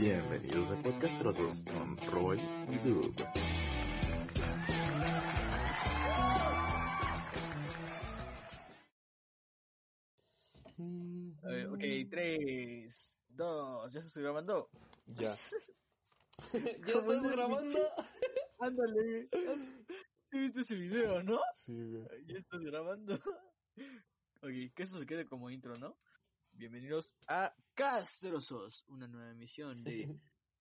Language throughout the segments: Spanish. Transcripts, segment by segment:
Bienvenidos a Podcastrosos con Roy y Dub. Eh, ok, 3, 2, ¿ya se estoy grabando? Ya. ¿Ya estás grabando? Ándale. ¿Sí viste ese video, no? Sí, güey. Ya estás grabando. Ok, que eso se quede como intro, ¿no? Bienvenidos a Castrosos, una nueva emisión de,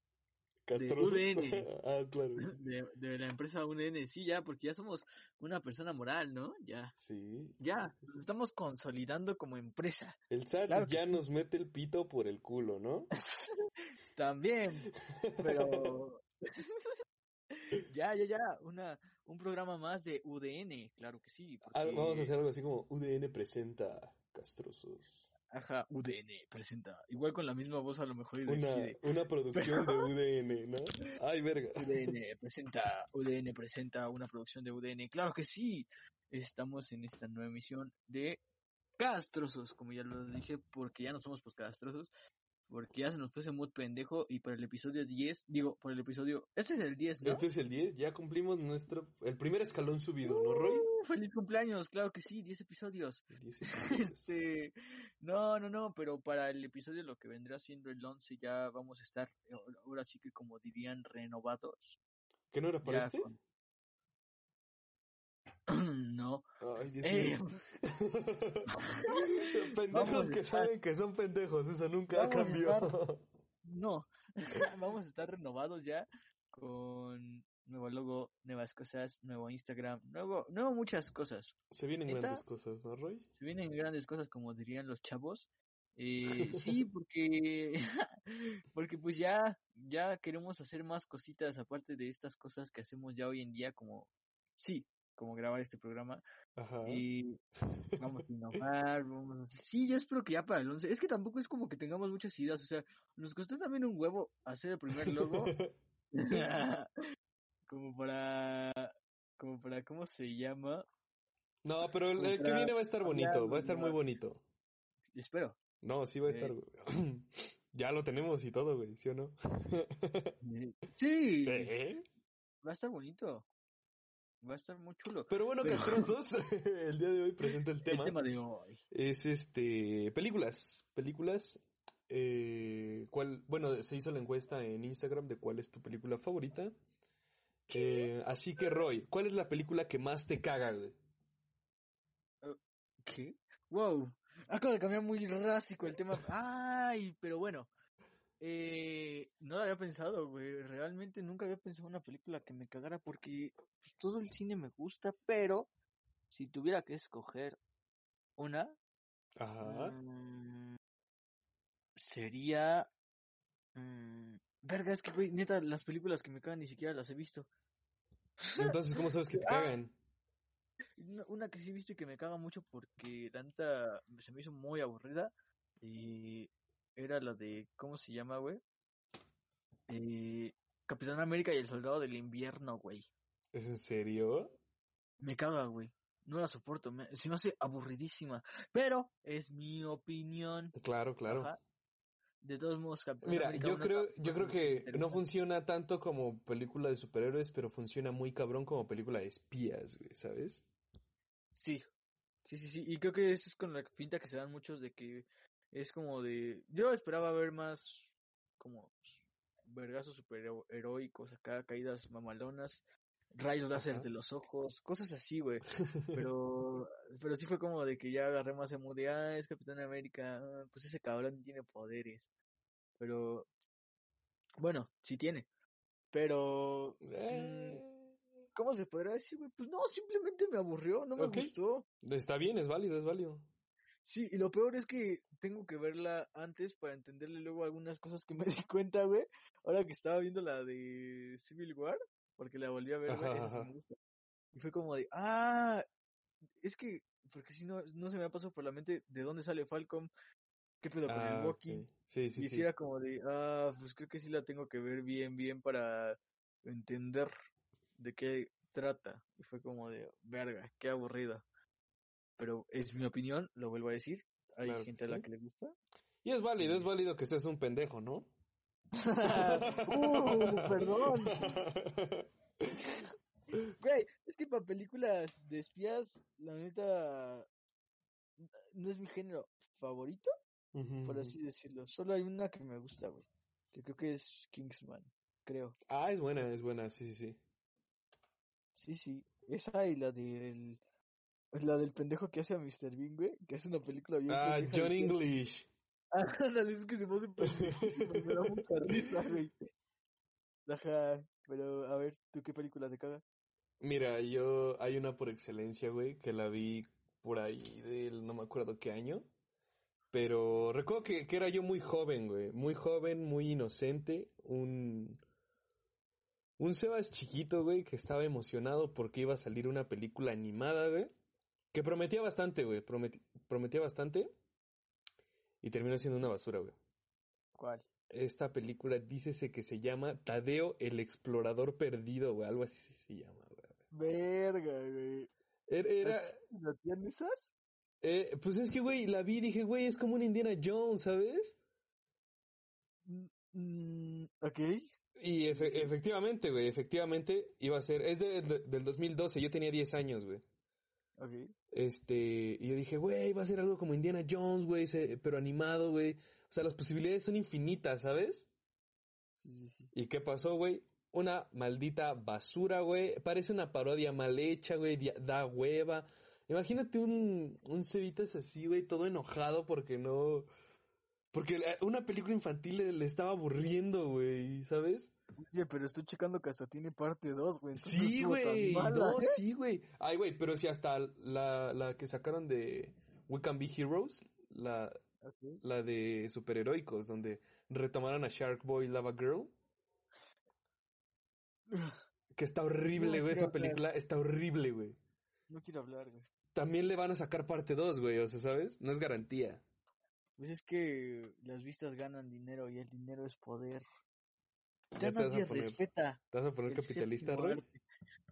Castroso. UDN. ah, claro. de, de la empresa UDN. Sí, ya, porque ya somos una persona moral, ¿no? Ya, Sí. ya, nos estamos consolidando como empresa. El SAT Claro ya nos mete el pito por el culo, ¿no? También, pero... ya, ya, ya, una, un programa más de UDN, claro que sí. Ah, Vamos a hacer algo así como UDN presenta Castrosos. Ajá, UDN presenta. Igual con la misma voz a lo mejor y de Una, Chile. una producción de UDN, ¿no? Ay, verga. UDN presenta, UDN presenta una producción de UDN. Claro que sí. Estamos en esta nueva emisión de Castrosos, como ya lo dije, porque ya no somos pues castrosos, porque ya se nos fue ese mood pendejo y para el episodio 10, digo, por el episodio, este es el 10, ¿no? Este es el 10, ya cumplimos nuestro, el primer escalón subido, ¿no, Roy? Uh, feliz cumpleaños, claro que sí, 10 episodios. El 10 episodios. Este, no, no, no, pero para el episodio lo que vendrá siendo el 11 ya vamos a estar, eh, ahora sí que como dirían, renovados. ¿Qué no era para Ya este? con- no. Ay, Dios Eh, pendejos que estar- saben que son pendejos, eso nunca cambió. estar- no, vamos a estar renovados ya con nuevo logo, nuevas cosas, nuevo Instagram, nuevo, nuevo muchas cosas. Se vienen grandes cosas, ¿no, Roy? Se vienen grandes cosas como dirían los chavos. Eh, sí, porque porque pues ya ya queremos hacer más cositas aparte de estas cosas que hacemos ya hoy en día como sí, como grabar este programa Ajá. y vamos a innovar, vamos a... Sí, yo espero que ya para el 11. Es que tampoco es como que tengamos muchas ideas, o sea, nos costó también un huevo hacer el primer logo como para como para ¿cómo se llama? No, pero el, que viene va a estar bonito, va a estar muy bonito. Espero. No, sí va a estar. Eh. ya lo tenemos y todo, güey, ¿sí o no? Sí, sí. va a estar bonito. Va a estar muy chulo. Pero bueno, Pero- castrosos, el día de hoy presenta el tema. El tema de hoy. Es este. Películas. Películas. Eh, ¿cuál, bueno, se hizo la encuesta en Instagram de cuál es tu película favorita. Eh, así que, Roy, ¿cuál es la película que más te caga, güey? ¿Qué? Wow. Acabo de cambiar muy drástico el tema. Ay, pero bueno. Eh, no lo había pensado, güey. Realmente nunca había pensado en una película que me cagara porque pues, todo el cine me gusta, pero si tuviera que escoger una, Ajá. mm, sería... mm, verga, es que, güey, neta, las películas que me cagan ni siquiera las he visto. Entonces, ¿cómo sabes que te Ah. cagan? Una, una que sí he visto y que me caga mucho porque tanta se me hizo muy aburrida y era la de ¿cómo se llama, güey? Eh, Capitán América y el Soldado del Invierno, güey. ¿Es en serio? Me caga, güey. No la soporto, me, se me hace aburridísima, pero es mi opinión. Claro, claro. Ajá. De todos modos, Capitán Mira, América yo creo, yo creo que no funciona tanto como película de superhéroes, pero funciona muy cabrón como película de espías, güey, ¿sabes? Sí, sí, sí, sí. Y creo que eso es con la finta que se dan muchos de que es como de... Yo esperaba ver más como vergazos superheroicos acá, caídas mamalonas, rayos láser de los ojos, cosas así, güey. Pero, pero sí fue como de que ya agarré más emo de, ah, es Capitán América, ah, pues ese cabrón tiene poderes. Pero, bueno, sí tiene. Pero, Eh, ¿cómo se podrá decir, güey? Pues no, simplemente me aburrió, no me gustó. está bien, es válido, es válido. Sí, y lo peor es que tengo que verla antes para entenderle luego algunas cosas que me di cuenta, güey. Ahora que estaba viendo la de Civil War, porque la volví a ver, güey. Y fue como de, ah, es que, porque si no, no se me ha pasado por la mente de dónde sale Falcon, qué pedo con Ah, el Walking. ok. Sí, sí, y sí. si era como de, ah, pues creo que sí la tengo que ver bien, bien para entender de qué trata. Y fue como de, verga, qué aburrida. Pero es mi opinión, lo vuelvo a decir. Hay Claro gente a la que le gusta. Y es válido, es válido que seas un pendejo, ¿no? uh, perdón. Güey, es que para películas de espías, la neta, no es mi género favorito, por así decirlo. Solo hay una que me gusta, güey. Que creo que es Kingsman, creo. Ah, es buena, es buena, sí, sí, sí. Sí, sí. Esa y la del. La del pendejo que hace a Mr. Bean, güey. Que es una película bien. Ah, John que- English. Ah, ándale, es que se hace pendejísimo me da mucha risa, güey. Ajá, pero a ver, ¿tú qué película te caga? Mira, yo hay una por excelencia, güey, que la vi por ahí del no me acuerdo qué año. Pero recuerdo que, que era yo muy joven, güey. Muy joven, muy inocente. Un. Un Sebas chiquito, güey, que estaba emocionado porque iba a salir una película animada, güey. Que prometía bastante, güey. prometía bastante. Y terminó siendo una basura, güey. ¿Cuál? Esta película dícese que se llama Tadeo el Explorador Perdido, güey. Algo así se llama, güey. Verga, güey. Era, era- ¿No tienen esas? eh, pues es que, güey, la vi y dije, güey, es como un Indiana Jones, ¿sabes? Mm, mm, ok. Y efe- efectivamente, güey, efectivamente iba a ser, es de- de- del 2012, yo tenía 10 años, güey. Este, y yo dije, güey, va a ser algo como Indiana Jones, güey, pero animado, güey. O sea, las posibilidades son infinitas, ¿sabes? Sí, sí, sí. ¿Y qué pasó, güey? Una maldita basura, güey. Parece una parodia mal hecha, güey. Da hueva. Imagínate un, un Cevitas así, güey, todo enojado porque no... Porque la- una película infantil le, le estaba aburriendo, güey, ¿sabes? Oye, pero estoy checando que hasta tiene parte 2, güey. Sí, güey. No, ¿eh? sí, güey. Ay, güey, pero si hasta la, la que sacaron de We Can Be Heroes, la, la de superheroicos, donde retomaron a Shark Boy Lava Girl, que está horrible, No güey, esa película está horrible, güey. No quiero hablar, güey. También le van a sacar parte 2, güey, o sea, ¿sabes? No es garantía. Pues es que las vistas ganan dinero y el dinero es poder. Ya nadie respeta. ¿Te vas a poner capitalista, Roy?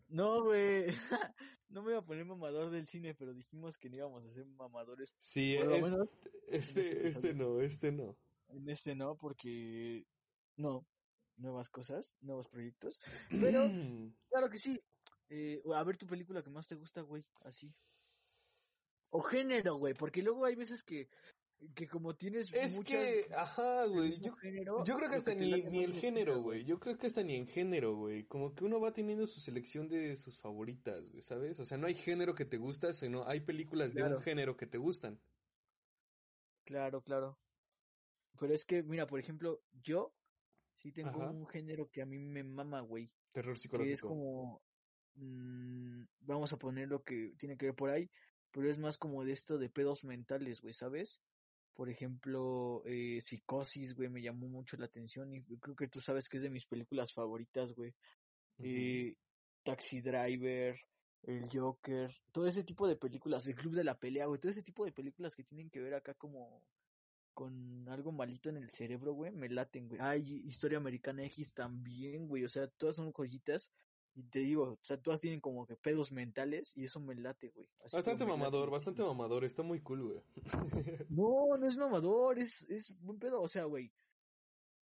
No, güey. no me iba a poner mamador del cine, pero dijimos que no íbamos a ser mamadores. Sí, Por lo menos este, este este no, este no. en este no, porque no. Nuevas cosas, nuevos proyectos. Pero, claro que sí. Eh, a ver tu película que más te gusta, güey. Así. O género, güey. Porque luego hay veces que, que como tienes Es muchas que, ajá, güey, yo, género, yo creo que hasta te ni, ni el género, güey. Yo creo que hasta ni en género, güey. Como que uno va teniendo su selección de sus favoritas, güey, ¿sabes? O sea, no hay género que te gusta, sino hay películas de un género que te gustan. Claro, claro. Pero es que, mira, por ejemplo, yo sí tengo Ajá. un género que a mí me mama, güey. Terror Que es psicológico. como, mm, vamos a poner lo que tiene que ver por ahí, pero es más como de esto de pedos mentales, güey, ¿sabes? Por ejemplo, eh, Psicosis, güey, me llamó mucho la atención y creo que tú sabes que es de mis películas favoritas, güey. Eh, Taxi Driver, El Joker, todo ese tipo de películas, El Club de la Pelea, güey, todo ese tipo de películas que tienen que ver acá como con algo malito en el cerebro, güey, me laten, güey. Ay, Historia Americana X también, güey, o sea, todas son joyitas. Y te digo, o sea, todas tienen como que pedos mentales y eso me late, güey. Así Bastante late mamador, bastante mamador. Está muy cool, güey. No, no es mamador, es, es buen pedo. O sea, güey,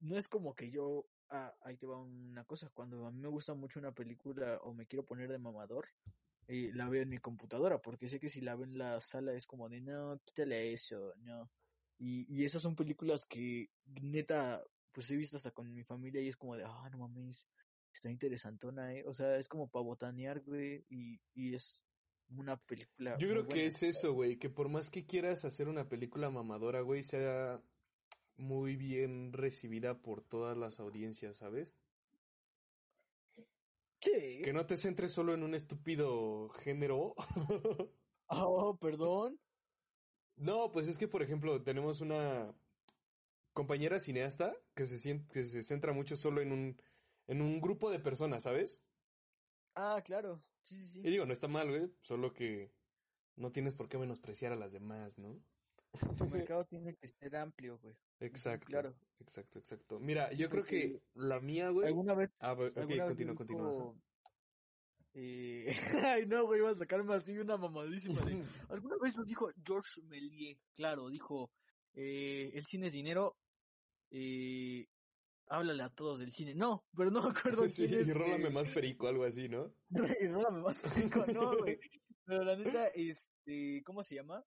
no es como que yo. Ah, ahí te va una cosa. Cuando a mí me gusta mucho una película o me quiero poner de mamador, eh, la veo en mi computadora, porque sé que si la veo en la sala es como de no, quítale eso, no. Y, y esas son películas que neta, pues he visto hasta con mi familia y es como de, ah, no mames, está interesantona, eh. O sea, es como para botanear, güey, y, y es una película. Yo creo que es eso, güey, que por más que quieras hacer una película mamadora, güey, sea muy bien recibida por todas las audiencias, ¿sabes? Sí. Que no te centres solo en un estúpido género. Oh, perdón. No, pues es que, por ejemplo, tenemos una compañera cineasta que se, sien- que se centra mucho solo en un, en un grupo de personas, ¿sabes? Ah, claro. Sí, sí, sí. Y digo, no está mal, güey, solo que no tienes por qué menospreciar a las demás, ¿no? Tu mercado tiene que ser amplio, güey. Exacto. claro. Exacto, exacto. Mira, Sí, yo creo que la mía, güey. ¿Alguna vez Ah, ok, continúa, continúa. eh, Ay, no, güey, iba a sacarme así una mamadísima de... Alguna vez nos dijo George Méliès, claro, dijo, eh, el cine es dinero, eh, háblale a todos del cine. No, pero no me acuerdo Sí, quién es. y rólame más perico, algo así, ¿no? y rólame más perico, no, güey. Pero la neta, este, ¿cómo se llama?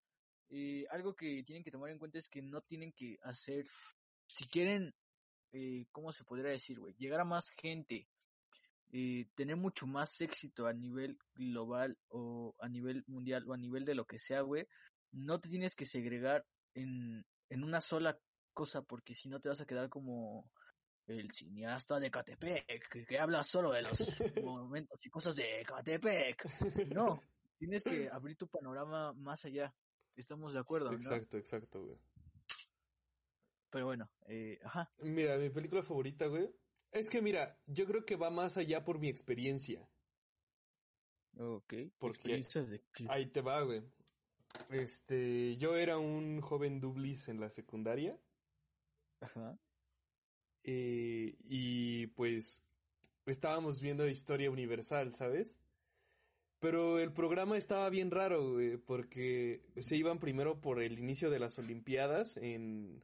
Eh, algo que tienen que tomar en cuenta es que no tienen que hacer, si quieren, eh, ¿cómo se podría decir, güey? Llegar a más gente, eh, tener mucho más éxito a nivel global o a nivel mundial o a nivel de lo que sea, güey, no te tienes que segregar en, en una sola cosa porque si no te vas a quedar como el cineasta de Catepec, que, habla solo de los momentos y cosas de Catepec. No, tienes que abrir tu panorama más allá. Estamos de acuerdo, ¿no? Exacto, exacto, güey. Pero bueno, eh, ajá. Mira, mi película favorita, güey. Es que mira, yo creo que va más allá por mi experiencia. Ok. Porque- ¿Experiencias de? Ahí te va, güey. Este, yo era un joven dublis en la secundaria. Ajá. Eh, y pues estábamos viendo Historia Universal, ¿sabes? Pero el programa estaba bien raro, güey, porque se iban primero por el inicio de las Olimpiadas en...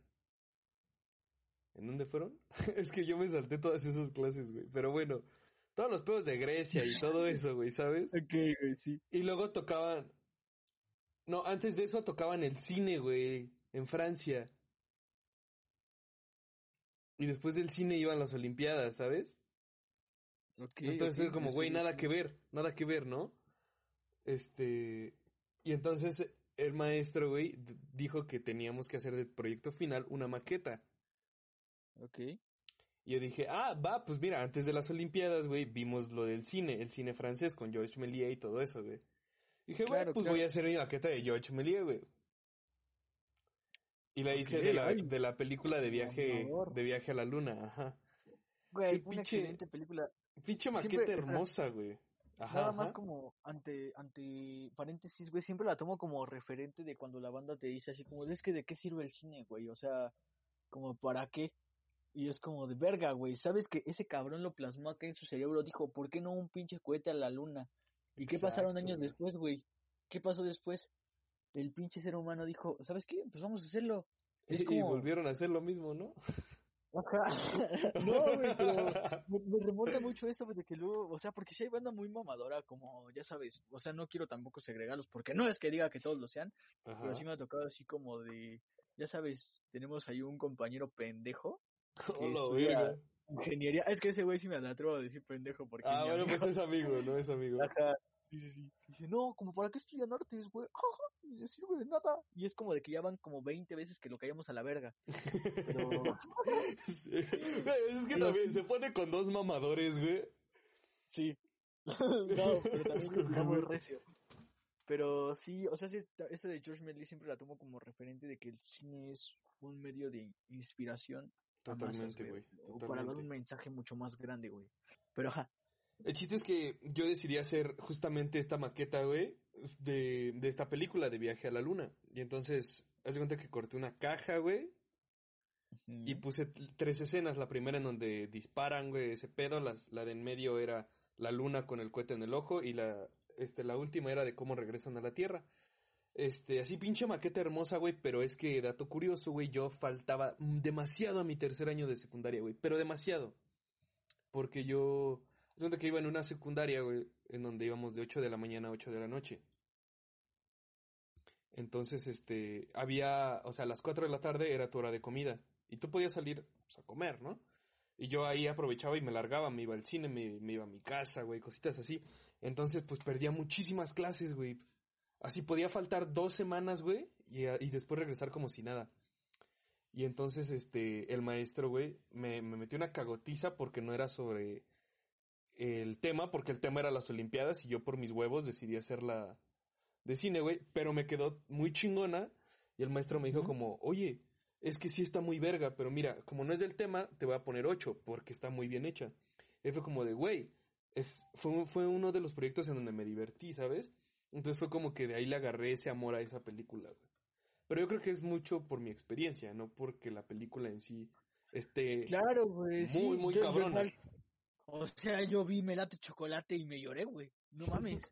¿En dónde fueron? es que yo me salté todas esas clases, güey. Pero bueno, todos los pedos de Grecia y todo eso, güey, ¿sabes? Ok, güey, sí. Y luego tocaban... No, antes de eso tocaban el cine, güey, en Francia. Y después del cine iban las Olimpiadas, ¿sabes? Ok, Entonces ok, era como, güey, nada que ver, nada que ver, ¿no? Este... Y entonces el maestro, güey, dijo que teníamos que hacer de proyecto final una maqueta. Ok. Y yo dije, ah, va, pues mira, antes de las Olimpiadas, güey, vimos lo del cine, el cine francés con Georges Méliès y todo eso, güey. Dije, bueno, pues claro. voy a hacer mi maqueta de Georges Méliès, güey. Y la hice de la, de la película de viaje, de viaje a la luna, ajá. Güey, Sí, una pinche- excelente película. Pinche maqueta Siempre, hermosa, güey. Ajá, Nada más ajá. como ante, ante paréntesis, güey, siempre la tomo como referente de cuando la banda te dice así como, es que de qué sirve el cine, güey, o sea, como para qué. Y es como de verga, güey, sabes que ese cabrón lo plasmó acá en su cerebro, dijo, ¿por qué no un pinche cohete a la luna? ¿Y qué pasaron años güey. después, güey? ¿Qué pasó después? El pinche ser humano dijo, ¿sabes qué? Pues vamos a hacerlo. Es Y como... volvieron a hacer lo mismo, ¿no? No, güey, pero me, me remonta mucho eso de que luego, o sea, porque si hay banda muy mamadora, como ya sabes, o sea, no quiero tampoco segregarlos, porque no es que diga que todos lo sean, Ajá. pero sí me ha tocado así como de, ya sabes, tenemos ahí un compañero pendejo, que Hola, ingeniería, es que ese güey sí me atrevo a decir pendejo, porque Ah, bueno, pues es amigo, ¿no? Es amigo. Ajá, sí, sí, sí. Dice, no, como para qué estudian artes, güey, le sirve de nada. Y es como de que ya van como 20 veces que lo callamos a la verga. Pero, Sí. Es que también se pone con dos mamadores, güey. Sí. no, pero también Es muy recio. Pero sí, o sea, sí, eso de George Medley siempre la tomo como referente de que el cine es un medio de inspiración. Totalmente, güey. Para dar un mensaje mucho más grande, güey. Pero ajá. El chiste es que yo decidí hacer justamente esta maqueta, güey, de, de esta película de Viaje a la Luna. Y entonces, haz de cuenta que corté una caja, güey, y puse tres escenas. La primera en donde disparan, güey, ese pedo. Las, la de en medio era la luna con el cohete en el ojo. Y la, este, la última era de cómo regresan a la Tierra. Este, así pinche maqueta hermosa, güey. Pero es que, dato curioso, güey, yo faltaba demasiado a mi tercer año de secundaria, güey. Pero demasiado. Porque yo... haz de cuenta que iba en una secundaria, güey, en donde íbamos de 8 de la mañana a 8 de la noche. Entonces, este, había, o sea, a las 4 de la tarde era tu hora de comida. Y tú podías salir pues, a comer, ¿no? Y yo ahí aprovechaba y me largaba, me iba al cine, me, me iba a mi casa, güey, cositas así. Entonces, pues perdía muchísimas clases, güey. Así podía faltar dos semanas, güey, y, y después regresar como si nada. Y entonces, este, el maestro, güey, me, me metió una cagotiza porque no era sobre el tema, porque el tema era las Olimpiadas y yo por mis huevos decidí hacerla de cine, güey, pero me quedó muy chingona y el maestro me dijo como, oye, es que sí está muy verga, pero mira, como no es del tema, te voy a poner 8 porque está muy bien hecha. Y fue como de, güey, es, fue, fue uno de los proyectos en donde me divertí, ¿sabes? Entonces fue como que de ahí le agarré ese amor a esa película, güey. Pero yo creo que es mucho por mi experiencia, no porque la película en sí esté... Claro, güey. sí, Muy, muy yo- cabrona. O sea, yo vi Melate Chocolate y me lloré, güey. No mames.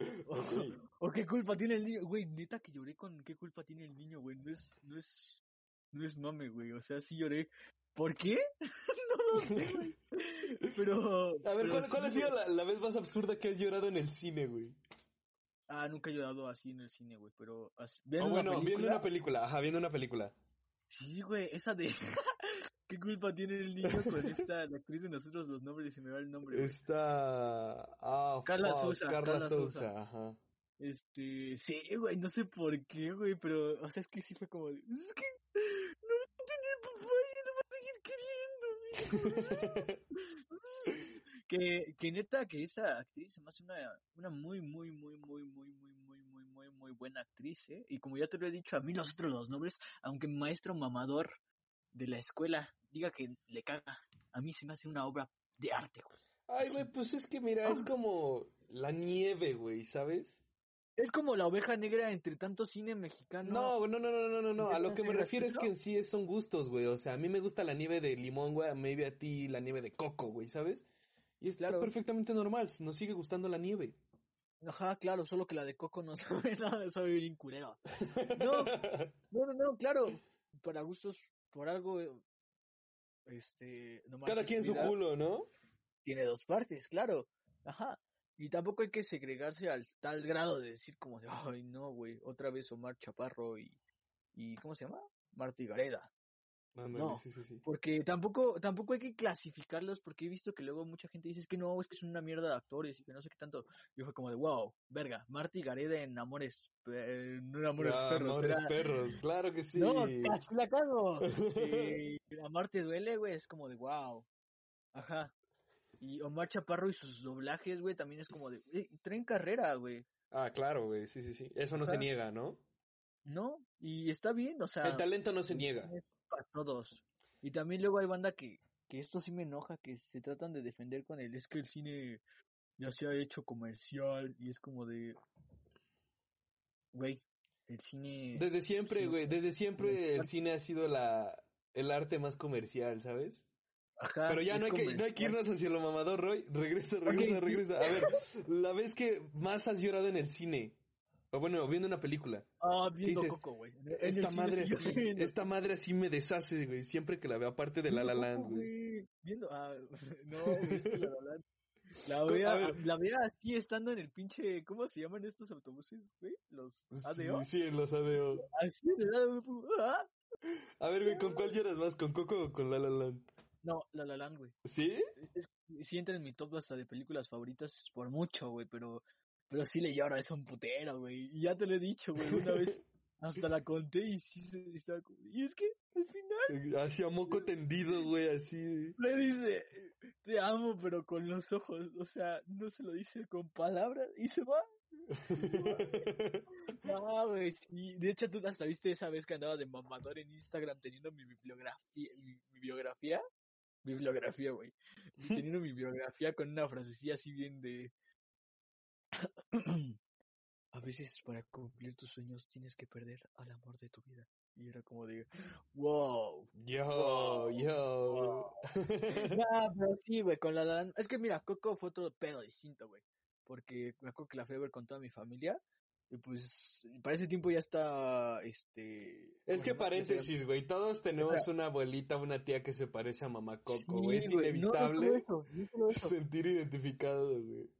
O, o qué culpa tiene el niño, güey, neta que lloré con qué culpa tiene el niño, güey. No es, no es, no es mame, güey. O sea, sí lloré. ¿Por qué? no lo sé, güey. Pero. A ver, pero ¿cuál, cuál sí, ha sido la, la vez más absurda que has llorado en el cine, güey? Ah, nunca he llorado así en el cine, güey. Pero así, viendo Ah, bueno, una viendo película. una película, ajá, viendo una película. Sí, güey, esa de. ¿Qué culpa tiene el niño con esta, la actriz de nosotros los nombres? Se me va el nombre. Está... Ah, Carla Sousa, Carla Sousa, ajá. Este, sí, güey, no sé por qué, güey, pero, o sea, es que sí fue como, de, es que no va a tener papá y no va a seguir queriendo. que, que neta, que esa actriz se me hace una, una muy, muy, muy, muy, muy, muy, muy, muy, muy, muy buena actriz, ¿eh? Y como ya te lo he dicho, a mí nosotros los nombres, aunque maestro mamador de la escuela diga que le caga, a mí se me hace una obra de arte, güey. Ay, güey, pues es que mira, es como la nieve, güey, ¿sabes? Es como la oveja negra entre tanto cine mexicano. No, no, no, no, no, no, no. A lo que me ¿Qué refiero es que en sí es- son gustos, güey. O sea, a mí me gusta la nieve de limón, güey. Maybe a ti la nieve de coco, güey, ¿sabes? Y está Claro. perfectamente normal. Nos sigue gustando la nieve. Ajá, claro, solo que la de Coco no sabe nada, sabe bien culero. No, no, no, no, claro, para gustos, por algo, este, no Cada quien su culo, ¿no? Tiene dos partes, claro, ajá. Y tampoco hay que segregarse al tal grado de decir como de, ay, no, güey, otra vez Omar Chaparro y, y, ¿cómo se llama? Marta Gareda. No. sí, sí, sí. Porque tampoco, tampoco hay que clasificarlos porque he visto que luego mucha gente dice es que no, es que son una mierda de actores y que no sé qué tanto. Yo fue como de, wow, verga, Marta y Gareda en Amores, eh, no en Amores Ah, Perros, amores era- perros, claro que sí. No, casi la cago. Eh, Amar te duele, güey, es como de, wow. Ajá. Y Omar Chaparro y sus doblajes, güey, también es como de, traen carrera, güey. Ah, claro, güey, sí, sí, sí. Eso no se niega, ¿no? ¿No? Y está bien, o sea. El talento no se niega. es Para todos. Y también luego hay banda que, que esto sí me enoja, que se tratan de defender con el, es que el cine ya se ha hecho comercial y es como de, güey, el cine... Desde siempre, güey, desde siempre el cine ha sido la el arte más comercial, ¿sabes? Ajá, Pero ya no hay, que, no hay que irnos hacia lo mamador, Roy. Regresa, regresa, regresa. A ver, la vez que más has llorado en el cine, o bueno, viendo una película, Ah, viendo dices, Coco, güey. Esta madre, sí esta madre así me deshace, güey, siempre que la veo, aparte de La La Land, güey. Viendo, ah, no, güey, es que La La Land. La vea, la vea así estando en el pinche, ¿cómo se llaman estos autobuses, güey? Los ADO. Sí, sí, en los ADO. Así en el ADO, güey, ah. A ver, güey, ¿con cuál lloras más? ¿Con Coco o con La La Land? No, La La Land, güey. ¿Sí? Es- sí entra en mi top hasta de películas favoritas por mucho, güey, pero, pero sí le lloro, es un putero, güey. Y ya te lo he dicho, güey, una vez hasta la conté y sí se estaba como, y es que al final Hacia moco tendido, güey, así. le dice, te amo, pero con los ojos, o sea, no se lo dice con palabras y se va. No, güey, sí. De hecho, tú hasta viste esa vez que andaba de mamador en Instagram teniendo mi bibliografía, mi, mi biografía, bibliografía, güey. Teniendo mi biografía con una frasecilla así bien de... A veces para cumplir tus sueños tienes que perder al amor de tu vida. Y era como de, wow. Yo, Wow, yo. No, pero sí, güey, con la, la- Es que mira, Coco fue otro pedo distinto, güey. Porque me acuerdo que la fui a ver con toda mi familia. Y pues, para ese tiempo ya está, este... Es ¿cómo que paréntesis, güey, todos tenemos una abuelita, una tía que se parece a mamá Coco, Sí, güey. es güey, no- no solo inevitable eso, no solo eso. sentir identificado, güey.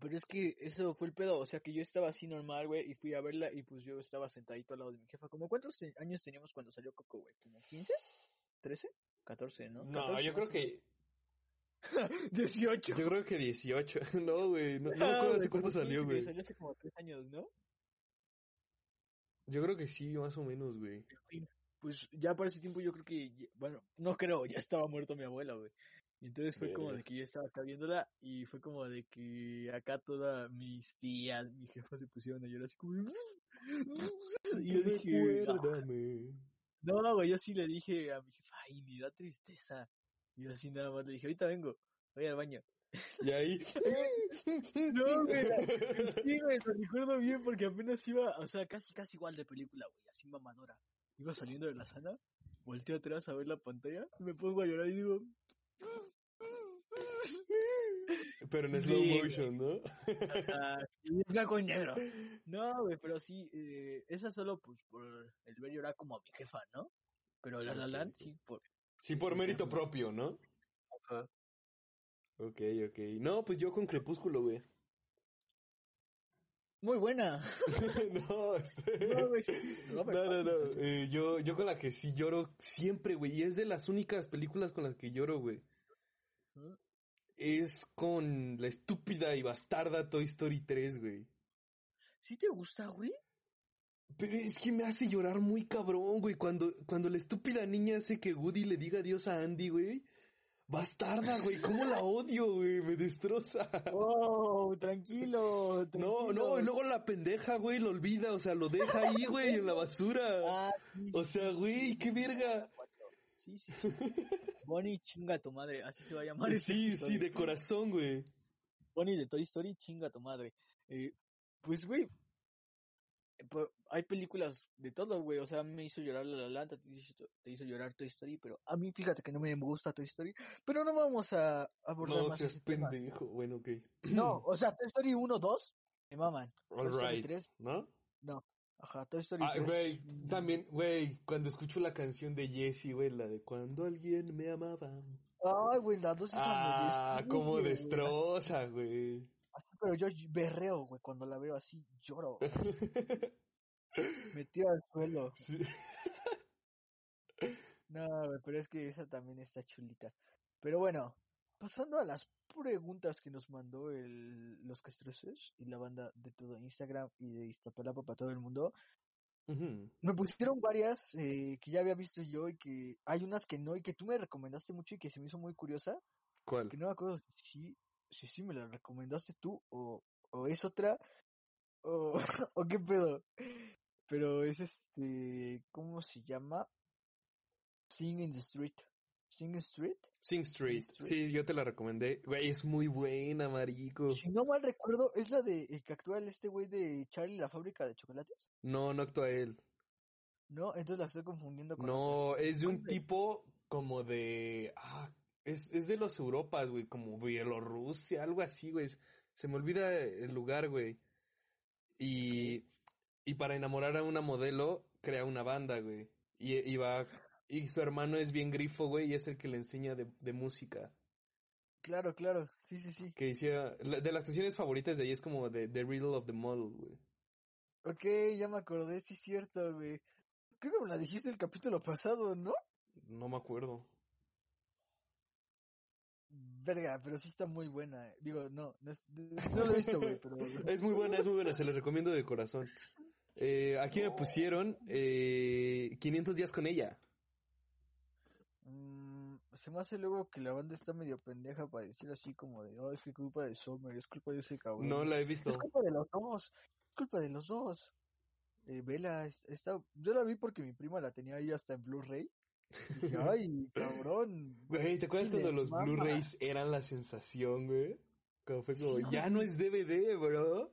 Pero es que eso fue el pedo, o sea que yo estaba así normal, güey, y fui a verla y pues yo estaba sentadito al lado de mi jefa. ¿Como cuántos años teníamos cuando salió Coco, güey? ¿Como 15? ¿13? 14, ¿no? No, 14 yo más creo que, menos. 18. yo creo que 18. No, güey, no, no me Ah, acuerdo hace cuánto salió, 15, güey. Salió hace como 3 años, ¿no? Yo creo que sí, más o menos, güey. Pues ya para ese tiempo yo creo que, bueno, no creo, ya estaba muerto mi abuela, güey. Y entonces fue como de que yo estaba acá viéndola y fue como de que acá todas mis tías, mi jefa se pusieron a llorar así como... de- Y yo dije... "Ah". Recuérdame. No, güey, yo sí le dije a mi jefa, ay, me da tristeza. Y yo así nada más le dije, ahorita vengo, voy al baño. Y ahí. No, güey, sí, güey, lo recuerdo bien porque apenas iba, o sea, casi, casi igual de película, güey, así mamadora. Iba saliendo de la sala, volteo atrás a ver la pantalla, y me pongo a llorar y digo, Pero en slow motion, ¿no? ah, sí, blanco y negro. No, güey, pero sí, eh, esa solo pues por el ver llorar como a mi jefa, ¿no? Pero la La Ok, Land sí, por... Sí, por mérito propio, ¿no? Ajá. Ok, ok. No, pues yo con Crepúsculo, güey. Muy buena. no, este... No, No, no, no. Eh, yo, yo con la que sí lloro siempre, güey. Y es de las únicas películas con las que lloro, güey. Es con la estúpida y bastarda Toy Story 3, güey. ¿Sí te gusta, güey? Pero es que me hace llorar muy cabrón, güey. Cuando, cuando la estúpida niña hace que Woody le diga adiós a Andy, güey. Bastarda, güey. ¿Cómo la odio, güey? Me destroza. Oh, tranquilo, tranquilo. No, no, y luego la pendeja, güey, lo olvida, o sea, lo deja ahí, güey, en la basura. Ah, sí, O sea, güey, qué verga. Sí, sí, sí. Bonnie chinga tu madre, así se va a llamar. Sí, sí, de corazón, güey. Bonnie de Toy Story, chinga tu madre. Eh, pues, güey, hay películas de todo, güey. O sea, me hizo llorar La La Land, te hizo, te hizo llorar Toy Story, pero a mí fíjate que no me gusta Toy Story. Pero no vamos a abordar No más seas ese tema. pendejo. Bueno, ok. No, o sea, Toy Story 1, 2, me maman. Toy Story Alright, 3, ¿no? ajá, Toy Story Ah, 3. güey, mm, también, güey, cuando escucho la canción de Jessie, güey, la de Cuando alguien me amaba. Ay, güey, la 2 esa Ah, me cómo güey. destroza, güey. Así, pero yo berreo, güey, cuando la veo así, lloro. Me tiro al suelo. Sí. No, pero es que esa también está chulita. Pero bueno, pasando a las preguntas que nos mandó el, los castrosos y la banda de todo Instagram y de Iztapalapa para todo el mundo, me pusieron varias eh, que ya había visto yo y que hay unas que no y que tú me recomendaste mucho y que se me hizo muy curiosa, ¿Cuál? que no me acuerdo si si, si me la recomendaste tú o, o es otra o, o qué pedo. Pero es este, ¿cómo se llama? Sing in the Street. Sing in the Street. Sing Street. Street. Sí, yo te la recomendé. Güey, es muy buena, marico. Si no mal recuerdo, es la de eh, que actúa este güey de Charlie la fábrica de chocolates. No, no actúa él. No, entonces la estoy confundiendo con otra. No, es de un tipo como de... Ah, es, es de los Europas, güey, como Bielorrusia, algo así, güey. Se me olvida el lugar, güey. Y, y para enamorar a una modelo, crea una banda, güey. Y, y va... Y su hermano es bien grifo, güey, y es el que le enseña de, de música. Claro, claro. Sí, sí, sí. Que decía... la- De las canciones favoritas de ahí es como de The Riddle of the Model, güey. Ok, ya me acordé, sí es cierto, güey. Creo que me la dijiste el capítulo pasado, ¿no? No me acuerdo. Verga, pero sí está muy buena. Digo, no, no, es- no lo he visto, güey, pero... Es muy buena, es muy buena, se la recomiendo de corazón. Eh, aquí me pusieron eh, 500 días con ella. Mm, se me hace luego que la banda está medio pendeja para decir así como de, oh, es que culpa de Summer, es culpa de ese cabrón. No la he visto. Es culpa de los dos, es culpa de los dos. Eh, vela, es- está, yo la vi porque mi prima la tenía ahí hasta en Blu-ray. Dije, ay, cabrón. Güey, ¿te acuerdas cuando los. Blu-rays eran la sensación, güey? Cuando fue como, Sí, ya no es DVD, bro.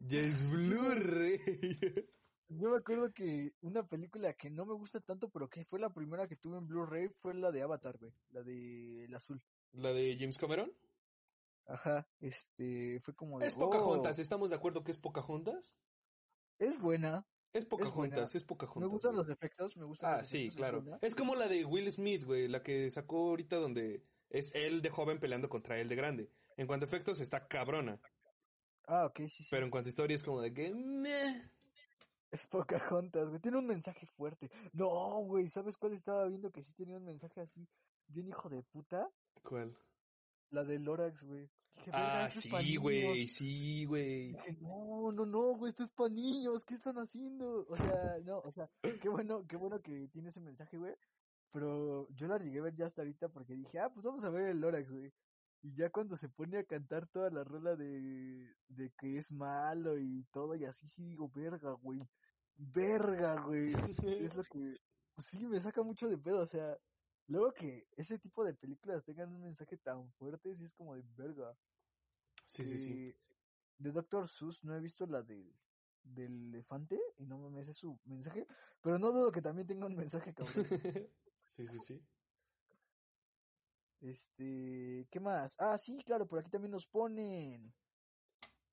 Ya es. Blu-ray. Yo me acuerdo que una película que no me gusta tanto, pero que fue la primera que tuve en Blu-ray, fue la de Avatar, güey. La de El Azul. ¿La de James Cameron? Ajá, este, fue como de, Es Pocahontas, oh, ¿estamos de acuerdo que es Pocahontas? es buena. Es Pocahontas, buena. es Pocahontas. Me gustan güey. los efectos, me gustan Ah, los sí, es claro. Es como la de Will Smith, güey, la que sacó ahorita donde es él de joven peleando contra él de grande. En cuanto a efectos está cabrona, Ah, ok, sí, sí. pero en cuanto a historia es como de que... meh. Es Pocahontas, güey. Tiene un mensaje fuerte. No, güey, ¿sabes cuál estaba viendo que sí tenía un mensaje así? Bien hijo de puta. ¿Cuál? La de Lorax, güey. Ah, sí, güey, sí, güey. No, no, no, güey, esto es para niños, ¿qué están haciendo? O sea, no, o sea, qué bueno, qué bueno que tiene ese mensaje, güey. pero yo la llegué a ver ya hasta ahorita porque dije, ah, pues vamos a ver el Lorax, güey. Y ya cuando se pone a cantar toda la rola de, de que es malo y todo, y así sí digo, verga, güey. Verga, güey. Es, es lo que, pues sí, me saca mucho de pedo, o sea, luego que ese tipo de películas tengan un mensaje tan fuerte, sí es como de verga. Sí, sí, sí. De Doctor Seuss no he visto la del, del elefante y no me sé su mensaje, pero no dudo que también tenga un mensaje, cabrón. sí, sí, sí. Este, ¿qué más? Ah, sí, claro, por aquí también nos ponen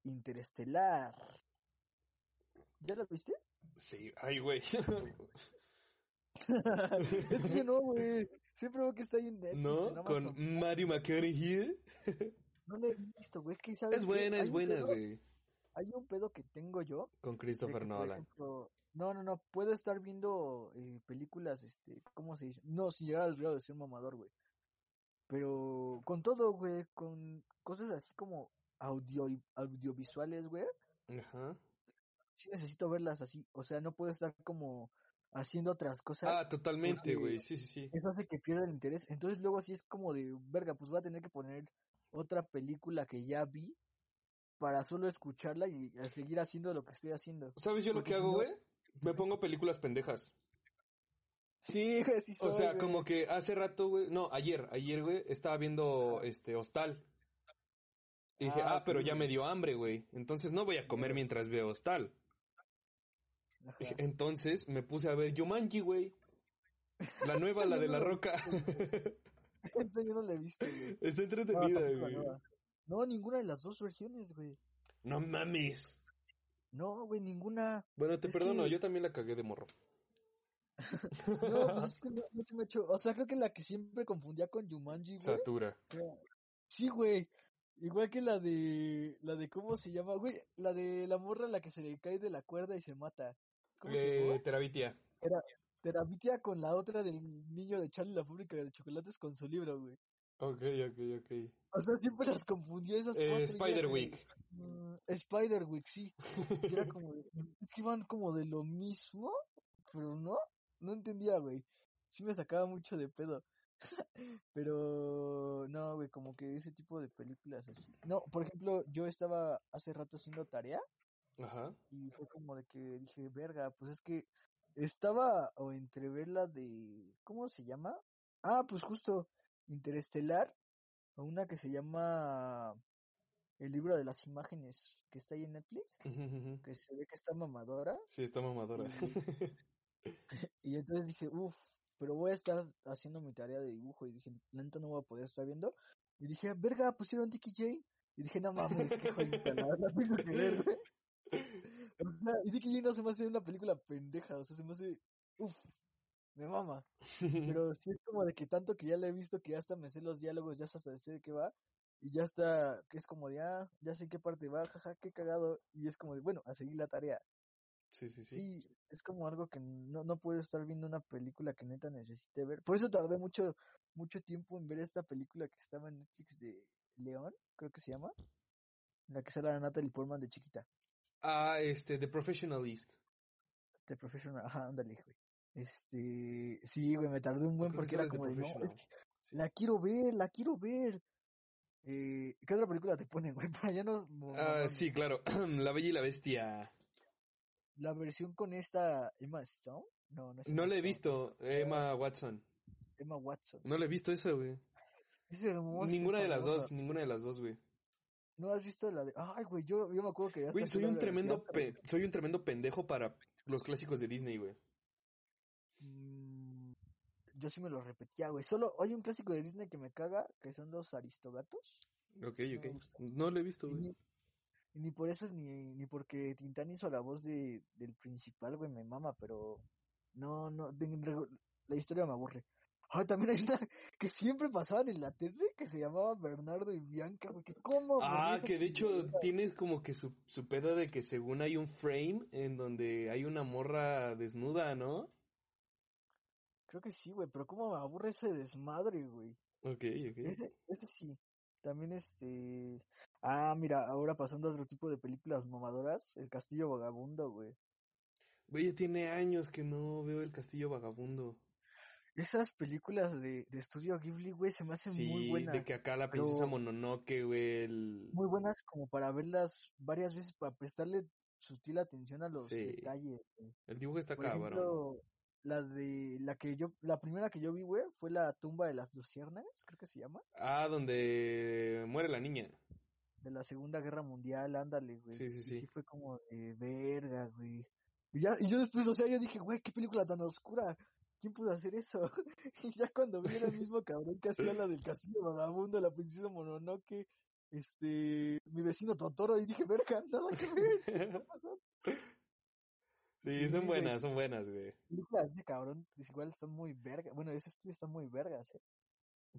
Interestelar. ¿Ya la viste? Sí, ay, güey. es que no, güey. Siempre veo que está ahí en Netflix, ¿No? en Con. Matthew McConaughey. No la he visto, güey. Es que, ¿sabes Es buena, es buena, pedo- güey. Hay un pedo que tengo yo. Con Christopher que, Nolan. ejemplo, no, no, no. Puedo estar viendo eh, películas, este, ¿cómo se dice? No, sin llegar al grado de ser mamador, güey. Pero con todo, güey, con cosas así como audio audiovisuales, güey. Ajá. sí necesito verlas así. O sea, no puedo estar como haciendo otras cosas. Ah, totalmente, güey. Sí, sí, sí. Eso hace que pierda el interés. Entonces luego sí es como de, verga, pues voy a tener que poner otra película que ya vi para solo escucharla y a seguir haciendo lo que estoy haciendo. ¿Sabes yo lo que si hago, no- güey? Me pongo películas pendejas. Sí, güey, sí O soy, sea, güey. como que hace rato, güey. No, ayer, ayer, güey, estaba viendo este Hostal. Y dije, Ah, ah, pero ya me dio hambre, güey. Entonces no voy a comer mientras veo Hostal. Ajá. Entonces me puse a ver Yumanji, güey. La nueva, la de la roca. Esa yo no la he visto, güey. Está No, entretenida, la güey. No, ninguna de las dos versiones, güey. No mames. No, güey, ninguna. Bueno, te Es perdono, que- yo también la cagué de morro. No, pues es que no, no se me ha hecho. O sea, creo que la que siempre confundía con Jumanji, güey. Satura. O sea, sí, güey. Igual que la de. La de cómo se llama, güey. La de la morra a la que se le cae de la cuerda y se mata. ¿Cómo se Eh, llama? Terabitia. Terabitia con la otra del niño de Charlie la fábrica de chocolates con su libro, güey. Ok, ok, ok. O sea, siempre las confundió esas Eh, Spiderwick. como, mm, Spiderwick, sí. Era como. de- Es que iban como de lo mismo, pero no. No entendía, güey. Sí me sacaba mucho de pedo. Pero no, güey, como que ese tipo de películas así. No, por ejemplo, yo estaba hace rato haciendo tarea Ajá. y fue como de que dije, verga, pues es que estaba o entre ver la de, ¿cómo se llama? Ah, pues justo, Interestelar, o una que se llama El libro de las imágenes que está ahí en Netflix, que se ve que está mamadora, Sí, está mamadora. y entonces dije, uff, pero voy a estar haciendo mi tarea de dibujo, y dije, la neta no voy a poder estar viendo, y dije, verga, pusieron Dicky Jane, y dije, no mames, qué la verdad tengo que ver, sea, Jane no se me hace una película pendeja, o sea, se me hace, uff, me mama. Pero sí es como de que tanto que ya la he visto que ya hasta me sé los diálogos, ya hasta sé de qué va. Y ya está, que es como de, ah, ya sé en qué parte va, jaja, qué cagado. Y es como de, bueno, a seguir la tarea. Sí, sí, sí. Sí, es como algo que no, no puedo estar viendo una película que neta necesite ver. Por eso tardé mucho, mucho tiempo en ver esta película que estaba en Netflix de León, creo que se llama. En la que sale la Natalie Portman de chiquita. Ah, este, The Professionalist. The Professional, ajá, ándale, güey. Este, sí, güey, me tardé un buen porque era como de, no, es que Sí. La quiero ver, la quiero ver. Eh, ¿Qué otra película te ponen, güey? Para ya no... Ah, mamarme. sí, claro. La Bella y la Bestia. La versión con esta Emma Stone. No, no es No la he visto, Emma Watson. Emma Watson. No la he visto esa, güey. Es hermosa Ninguna de las dos, ninguna de las dos, güey. ¿No has visto la de...? Ay, güey, yo, yo me acuerdo que ya Güey, soy un tremendo pe- soy un tremendo pendejo para los clásicos de Disney, güey. mm, yo sí me lo repetía, güey. Solo hay un clásico de Disney que me caga, que son los Aristogatos. Ok, ok. No lo he visto, güey. ni, por eso, ni, ni porque Tintán hizo la voz de, del principal, güey, me mama, pero no, no, de- la historia me aburre. Ah, también hay una que siempre pasaban en la tele que se llamaba Bernardo y Bianca, güey, que cómo Ah, que de hecho tienes como que su, su pedo de que según hay un frame en donde hay una morra desnuda, ¿no? Creo que sí, güey, pero cómo me aburre ese desmadre, güey. Ok, ok. Ese, ese sí. También este... Ah, mira, ahora pasando a otro tipo de películas mamadoras, El Castillo Vagabundo, güey. Güey, ya tiene años que no veo el castillo vagabundo. Esas películas de, de estudio Ghibli, güey, se me hacen muy buenas. de que acá la princesa pero- Mononoke, güey, el... Muy buenas como para verlas varias veces, para prestarle sutil atención a los Sí. detalles. güey. El dibujo está Por cabrón. ejemplo, la de la que yo, la primera que yo vi, güey, fue la tumba de las luciérnagas, creo que se llama, Ah, donde muere la niña. de la Segunda Guerra Mundial, ándale, güey. Sí, sí, Y sí. sí fue como de verga, güey. Y ya, y yo después, o sea, yo dije, güey, qué película tan oscura. ¿Quién pudo hacer eso? Y ya cuando vi era el mismo cabrón que hacía la del castillo vagabundo, la princesa Mononoke, este, mi vecino Totoro, y día verga, nada que ver. ¿qué pasó? Sí, Sí, son güey. buenas, son buenas, güey. películas de ese cabrón, pues, igual están muy verga. Bueno, ese estudio están muy vergas, eh.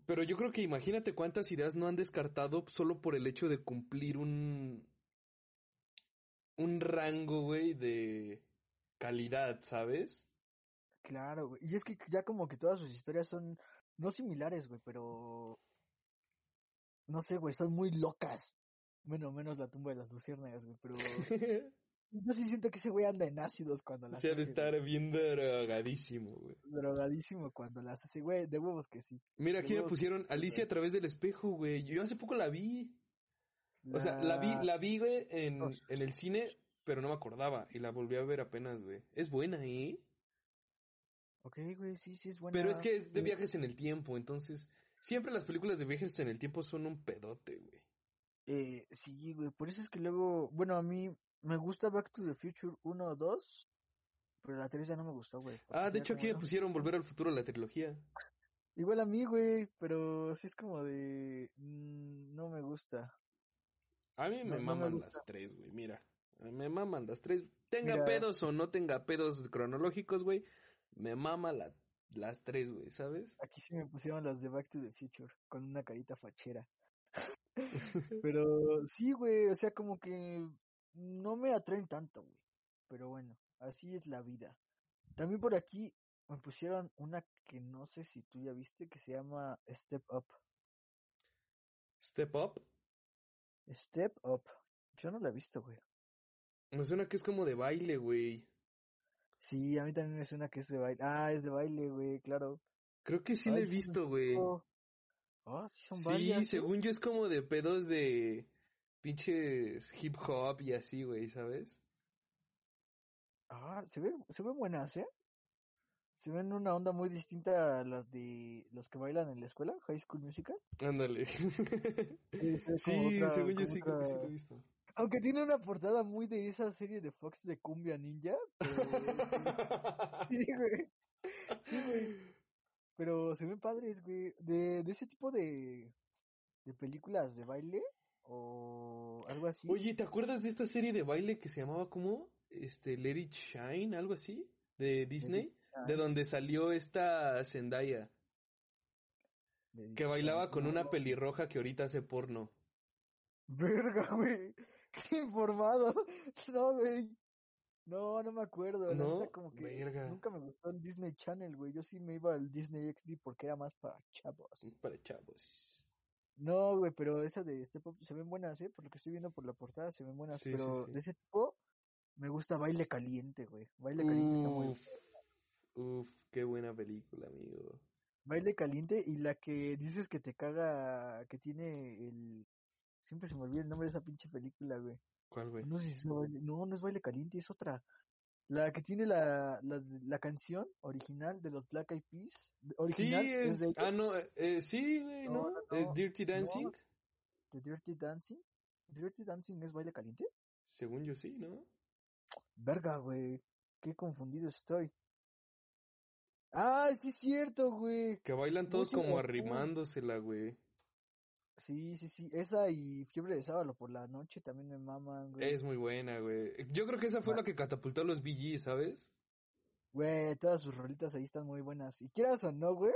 Pero yo creo que imagínate cuántas ideas no han descartado solo por el hecho de cumplir un... un rango, güey, de calidad, ¿sabes? Claro, güey. Y es que ya como que todas sus historias son, no similares, güey, pero... No sé, güey, son muy locas. Bueno, menos la tumba de las luciérnagas, güey, pero... Yo sí siento que ese güey anda en ácidos cuando las Se ha de hace, estar güey. bien drogadísimo, güey. Drogadísimo cuando las hace, güey, de huevos que sí. Mira, aquí me pusieron Alicia a través del espejo, güey. Yo hace poco la vi. O sea, la vi, la vi, güey, en, en el cine, pero no me acordaba. Y la volví a ver apenas, güey. Es buena, ¿eh? Ok, güey, sí, sí es buena. Pero es que es de viajes en el tiempo, entonces... Siempre las películas de viajes en el tiempo son un pedote, güey. Eh, sí, güey, por eso es que luego, bueno, a mí me gusta Back to the Future 1 o 2, pero la 3 ya no me gustó, güey. Ah, de hecho aquí me no- pusieron Volver al Futuro, la trilogía. Igual a mí, güey, pero sí es como de... mm, no me gusta. A mí me No- no me maman las tres, güey, mira. Me maman las tres. Tenga Mira. pedos o no tenga pedos cronológicos, güey. Me mama la, las tres, güey, ¿sabes? Aquí sí me pusieron las de Back to the Future, con una carita fachera. pero sí, güey, o sea, como que no me atraen tanto, güey. Pero bueno, así es la vida. También por aquí me pusieron una que no sé si tú ya viste, que se llama Step Up. Step Up. Step Up. Yo no la he visto, güey. Me suena que es como de baile, güey. Sí, a mí también me suena que es de baile. Ah, es de baile, güey, claro. Creo que sí la he sí, visto, güey. Oh, Ah, sí, son Sí, varias. ¿eh? según yo es como de pedos de pinches hip hop y así, güey, ¿sabes? Ah, se ven, se ven buenas, ¿eh? Se ven una onda muy distinta a las de los que bailan en la escuela, High School Musical. Ándale. Sí, Sí, otra- según yo sí, creo que sí lo he visto. Aunque tiene una portada muy de esa serie de Fox de Cumbia Ninja. Pero... sí, güey. Sí, güey. Pero se ven padres, güey. De, de ese tipo de, de películas de baile o algo así. Oye, ¿te acuerdas de esta serie de baile que se llamaba como? Este, Let It Shine, algo así, de Disney, de donde salió esta Zendaya, que bailaba con una pelirroja que ahorita hace porno. Verga, güey. Informado. No, güey. No, no me acuerdo. ¿No? neta como que Verga. nunca me gustó el Disney Channel, güey. Yo sí me iba al Disney XD porque era más para chavos. Para chavos. No, güey, pero esas de este pop se ven buenas, ¿eh? Por lo que estoy viendo por la portada se ven buenas. Sí, pero sí. de ese tipo me gusta Baile Caliente, güey. Baile Caliente está muy... Uf, uf, qué buena película, amigo. Baile Caliente y la que dices que te caga, que tiene el... Siempre se me olvida el nombre de esa pinche película, güey. ¿Cuál, güey? No sé si es baile... No, no es Baile Caliente, es otra. La que tiene la, la, la canción original de los Black Eyed Peas. Sí, es... de Ah, no, eh, eh, sí, güey, No, ¿no? no, ¿Es no, Dirty Dancing? de Dirty Dancing. Dirty Dancing es Baile Caliente. Según yo sí, ¿no? Verga, güey. Qué confundido estoy. Ah, sí es cierto, güey. Que bailan todos como arrimándosela, güey. Sí, sí, sí. Esa y Fiebre de Sábado por la noche también me maman, güey. Es muy buena, güey. Yo creo que esa fue la que catapultó a los BG, ¿sabes? Güey, todas sus rolitas ahí están muy buenas. Y quieras o no, güey,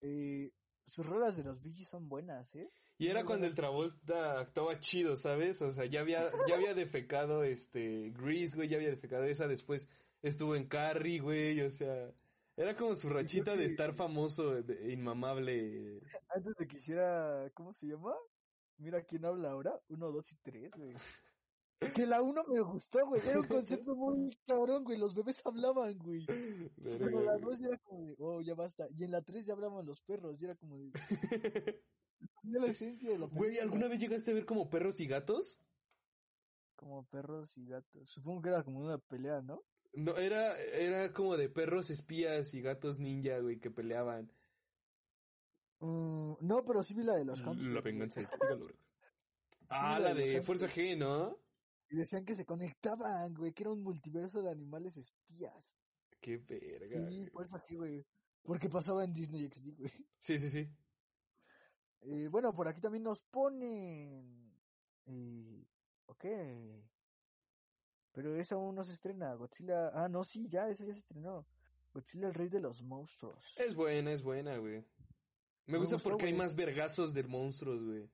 eh, sus rolas de los Gees son buenas, ¿eh? Y era Muy cuando buenas. el Travolta actuaba chido, ¿sabes? O sea, ya había, ya había defecado este Grease, güey, ya había defecado esa, después estuvo en Carrie, güey, o sea, era como su rachita de estar famoso, de- inmamable. Antes de que hiciera, ¿cómo se llama? Mira quién habla ahora. Uno, dos y tres, güey. Que la uno me gustó, güey. Era un concepto muy cabrón, güey. Los bebés hablaban, güey. Pero la dos ya era como de, oh, ya basta. Y en la tres ya hablaban los perros. Y era como de. Tenía la esencia de la Güey, ¿alguna vez llegaste a ver como perros y gatos? Como perros y gatos. Supongo que era como una pelea, ¿no? No, era, era como de perros espías y gatos ninja, güey, que peleaban. Mm, no, pero sí vi la de los hamsters. La venganza de Tígalo, güey. Ah, la la de. Fuerza G, ¿no? Y decían que se conectaban, güey. Que era un multiverso de animales espías. Qué verga. Sí, güey. eso aquí, güey. Porque pasaba en Disney XD, güey. Sí, sí, sí. Eh, bueno, por aquí también nos ponen. Eh, ok. Pero esa aún no se estrena. Godzilla. Ah, no, sí, ya, esa ya se estrenó. Godzilla, el rey de los monstruos. Es buena, es buena, güey. Me Me gusta gustó, porque hay más vergazos de monstruos, güey.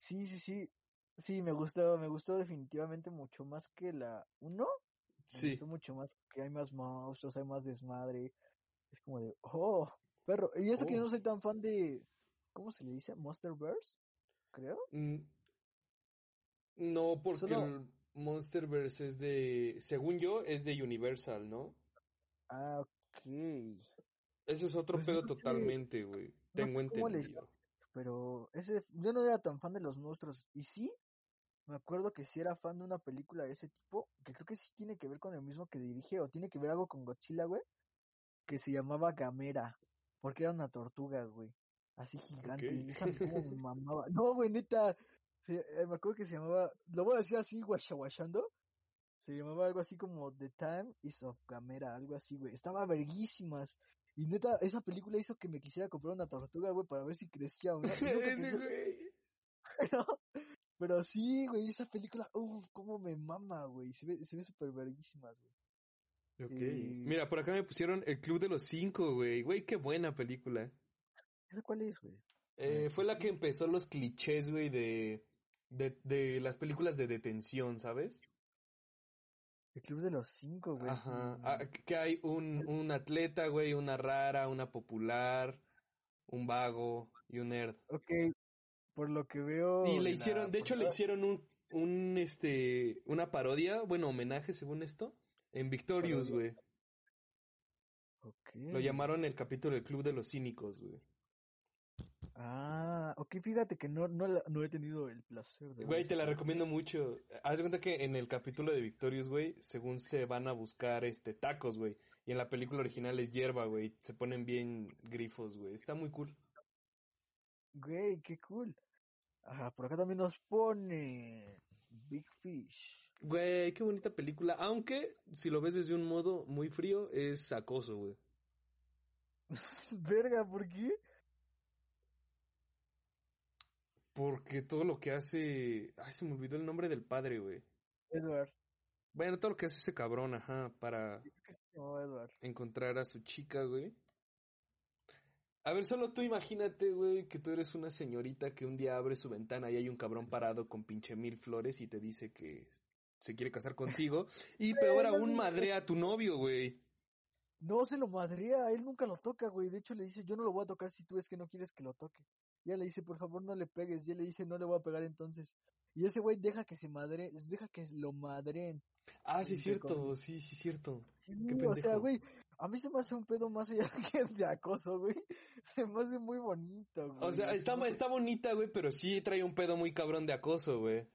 Sí, sí, sí. Sí, me gustó, me gustó definitivamente mucho más que la 1. Me Sí. gustó mucho más porque hay más monstruos, hay más desmadre. Es como de, oh, perro. Y eso que yo Oh. no soy tan fan de. ¿Cómo se le dice? Monsterverse, creo. Mm, No, porque Solo- el Monsterverse es de, según yo, es de Universal, ¿no? Ah, ok. Eso es otro Pues pedo no sé. totalmente, güey. Tengo entendido. Pero ese, yo no era tan fan de los monstruos. Y sí, me acuerdo que sí era fan de una película de ese tipo, que creo que sí tiene que ver con el mismo que dirige, o tiene que ver algo con Godzilla, güey, que se llamaba Gamera, porque era una tortuga, güey. Así gigante. Y esa como me mamaba. No, güey, neta. Se- eh, me acuerdo que se llamaba, lo voy a decir así, guachaguachando. Se llamaba algo así como The Time is of Gamera, algo así, güey. Estaba verguísimas. Y neta, esa película hizo que me quisiera comprar una tortuga, güey, para ver si crecía o no. Pero, pero sí, güey, esa película, uff, cómo me mama, güey. Se ve, se ve súper verguísimas, güey. Ok. Y- Mira, por acá me pusieron El Club de los Cinco, güey. Güey, qué buena película. ¿Esa cuál es, güey? Eh, fue la que empezó los clichés, güey, de, de, de las películas de detención, ¿sabes? El Club de los Cinco, güey. Ajá. Ah, que hay un, un atleta, güey, una rara, una popular, un vago y un nerd. Ok, por lo que veo. Y le la hicieron, de hecho le hicieron un, un, este, una parodia, bueno, homenaje según esto, en Victorious, güey. Ok. Lo llamaron el capítulo del Club de los Cínicos, güey. Ah, ok, fíjate que no, no, la- no he tenido el placer de. Güey, te la recomiendo mucho. Haz de cuenta que en el capítulo de Victorious, güey, según se van a buscar este tacos, güey. Y en la película original es hierba, güey. Se ponen bien grifos, güey. Está muy cool. Güey, qué cool. Ajá, por acá también nos pone Big Fish. Güey, qué bonita película. Aunque, si lo ves desde un modo muy frío, es acoso, güey. Verga, ¿por qué? Porque todo lo que hace... Ay, se me olvidó el nombre del padre, güey. Edward. Bueno, todo lo que hace ese cabrón, ajá, para Creo que se llamaba Edward. encontrar a su chica, güey. A ver, solo tú imagínate, güey, que tú eres una señorita que un día abre su ventana y hay un cabrón parado con pinche mil flores y te dice que se quiere casar contigo. Y peor aún, madrea a tu novio, güey. No se lo madrea, él nunca lo toca, güey. De hecho, le dice, yo no lo voy a tocar si tú es que no quieres que lo toque. Y ella le dice, por favor, no le pegues. Y él le dice, no le voy a pegar entonces. Y ese güey deja que se madre, deja que lo madreen. Ah, sí, cierto, comillas. sí, sí, cierto. Sí, Qué o sea, güey, a mí se me hace un pedo más allá que de acoso, güey. Se me hace muy bonito, güey. O sea, está, está bonita, güey, pero sí trae un pedo muy cabrón de acoso, güey.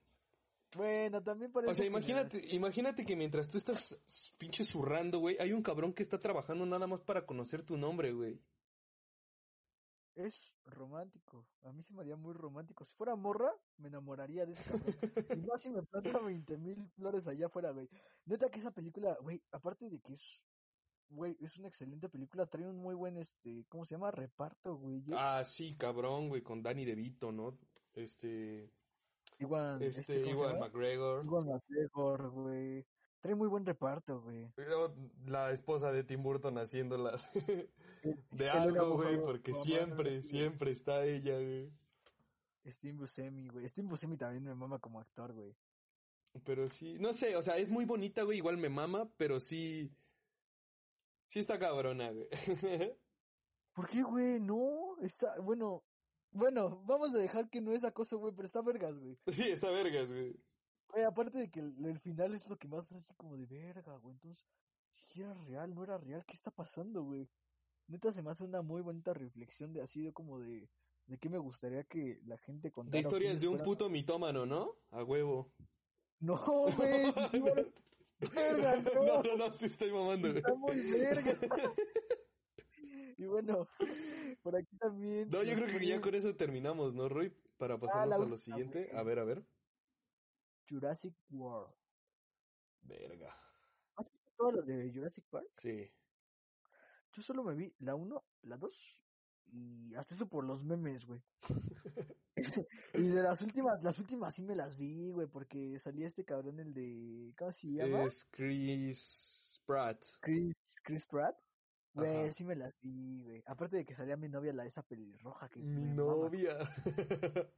Bueno, también parece O sea, imagínate, imagínate que mientras tú estás pinche zurrando, güey, hay un cabrón que está trabajando nada más para conocer tu nombre, güey. Es romántico. A mí se me haría muy romántico. Si fuera morra, me enamoraría de ese cabrón. y más si me planta 20 mil flores allá afuera, güey. Neta que esa película, güey, aparte de que es, güey, es una excelente película, trae un muy buen, este, ¿cómo se llama? Reparto, güey. Ah, sí, cabrón, güey, con Danny DeVito, ¿no? Este, Igual, este, ¿cómo se igual? McGregor. Igual McGregor, güey. Trae muy buen reparto, güey. La esposa de Tim Burton haciéndola de algo, güey, porque siempre, siempre está ella, güey. Steve Buscemi, güey. Steve Buscemi también me mama como actor, güey. Pero sí, no sé, o sea, es muy bonita, güey, igual me mama, pero sí, sí está cabrona, güey. ¿Por qué, güey? No, está, bueno, bueno, vamos a dejar que no es acoso, güey, pero está vergas, güey. sí, está vergas, güey. Güey, aparte de que el, el final es lo que más así como de verga, güey. Entonces, si era real, no era real, ¿qué está pasando, güey? Neta se me hace una muy bonita reflexión de así de como de, de qué me gustaría que la gente contara. De o historias quiénes de un puto mitómano, ¿no? A huevo. No, güey, güey. Verga, no. no, no, no, sí estoy mamando, güey. Está muy verga. y bueno, por aquí también. No, yo creo que ya con eso terminamos, ¿no, Roy? Para pasarnos la a lo siguiente. A ver, a ver. Jurassic World. Verga. ¿Has visto todas las de Jurassic Park? Sí. Yo solo me vi la 1, la 2 y hasta eso por los memes, güey. y de las últimas, las últimas sí me las vi, güey, porque salía este cabrón, el de. ¿Cómo se llama? Es Chris Pratt. Chris, Chris Pratt. Güey, sí me las vi, güey. Aparte de que salía mi novia, la esa pelirroja que Mi novia.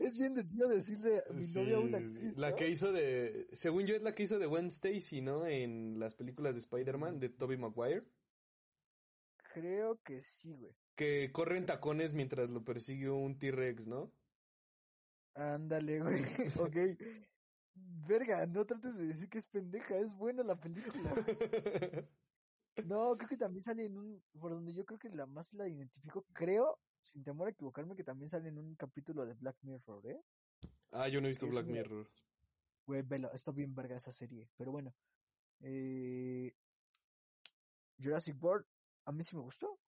Es bien de tío decirle a mi novia a una actriz, La ¿no? que hizo de. Según yo, es la que hizo de Gwen Stacy, ¿no? En las películas de Spider-Man de Tobey Maguire. Creo que sí, güey. Que corre en tacones mientras lo persigue un T-Rex, ¿no? Ándale, güey. ok. Verga, no trates de decir que es pendeja, es buena la película. No, creo que también sale en un, por donde yo creo que la más la identifico, creo, sin temor a equivocarme, que también sale en un capítulo de Black Mirror, ¿eh? ah, yo no he visto Black. Mirror. Güey, velo, está bien verga esa serie, pero bueno. Eh, Jurassic World, a mí sí me gustó.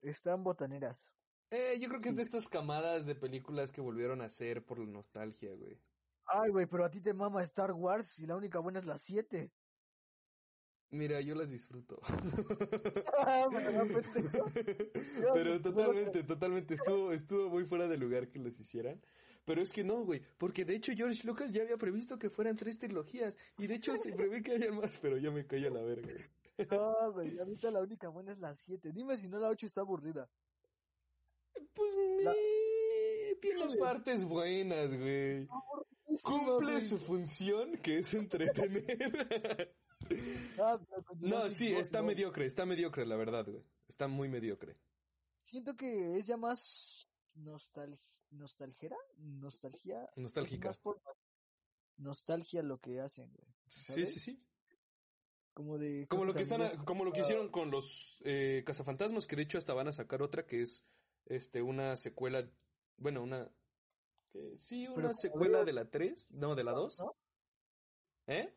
Están botaneras. Eh, yo creo que es de estas camadas de películas que volvieron a hacer por la nostalgia, güey. Ay, güey, pero a ti te mama Star Wars y la única buena es la 7. Mira, yo las disfruto. Ah, bueno, pendejo. Pero totalmente, totalmente, estuvo, estuvo muy fuera de lugar que los hicieran. Pero es que no, güey, porque de hecho George Lucas ya había previsto que fueran tres trilogías. Y de hecho se prevé que hayan más, pero ya me calla la verga. No, güey, ahorita la única buena es la 7. Dime si no la 8 está aburrida. Pues La- me... tiene partes buenas, güey. Cumple su función, que es entretener. Ah, con no, sí, está mediocre, está mediocre, la verdad, güey. Está muy mediocre. Siento que es ya más nostalgia. Nostálgica. más por nostalgia lo que hacen, güey. Sí, ¿sabes? sí, sí. Como de Como lo que están, a- como lo que hicieron con los eh, cazafantasmas, que de hecho hasta van a sacar otra que es este una secuela, bueno, una que sí, una secuela de la 3, no, de la 2. ¿no? ¿Eh?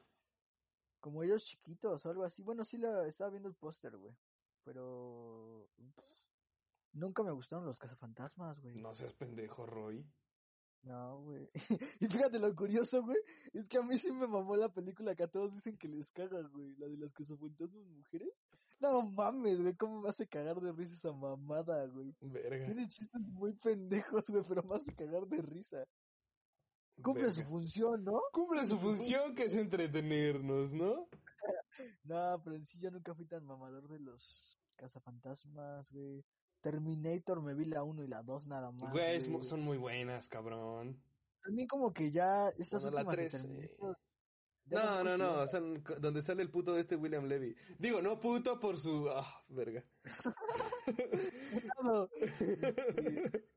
Como ellos chiquitos o algo así. Bueno, sí la estaba viendo el póster, güey. Pero nunca me gustaron los cazafantasmas, güey. No seas pendejo, Roy. No, güey. Y fíjate lo curioso, güey, es que a mí sí me mamó la película que a todos dicen que les caga, güey, la de las cazafantasmas mujeres. No mames, güey, cómo me hace cagar de risa esa mamada, güey. Verga. Tiene chistes muy pendejos, güey, pero me hace cagar de risa. Cumple su función, ¿no? Cumple su función que es entretenernos, ¿no? No, pero en sí yo nunca fui tan mamador de los cazafantasmas, güey. Terminator me vi la 1 y la 2 nada más. Güey, son muy buenas, cabrón. También como que ya estas Bueno, la últimas de tres, Terminator, ya No, tampoco no, no, co- donde sale el puto de este William Levy. Digo, no puto por su... Ah, verga. No, este,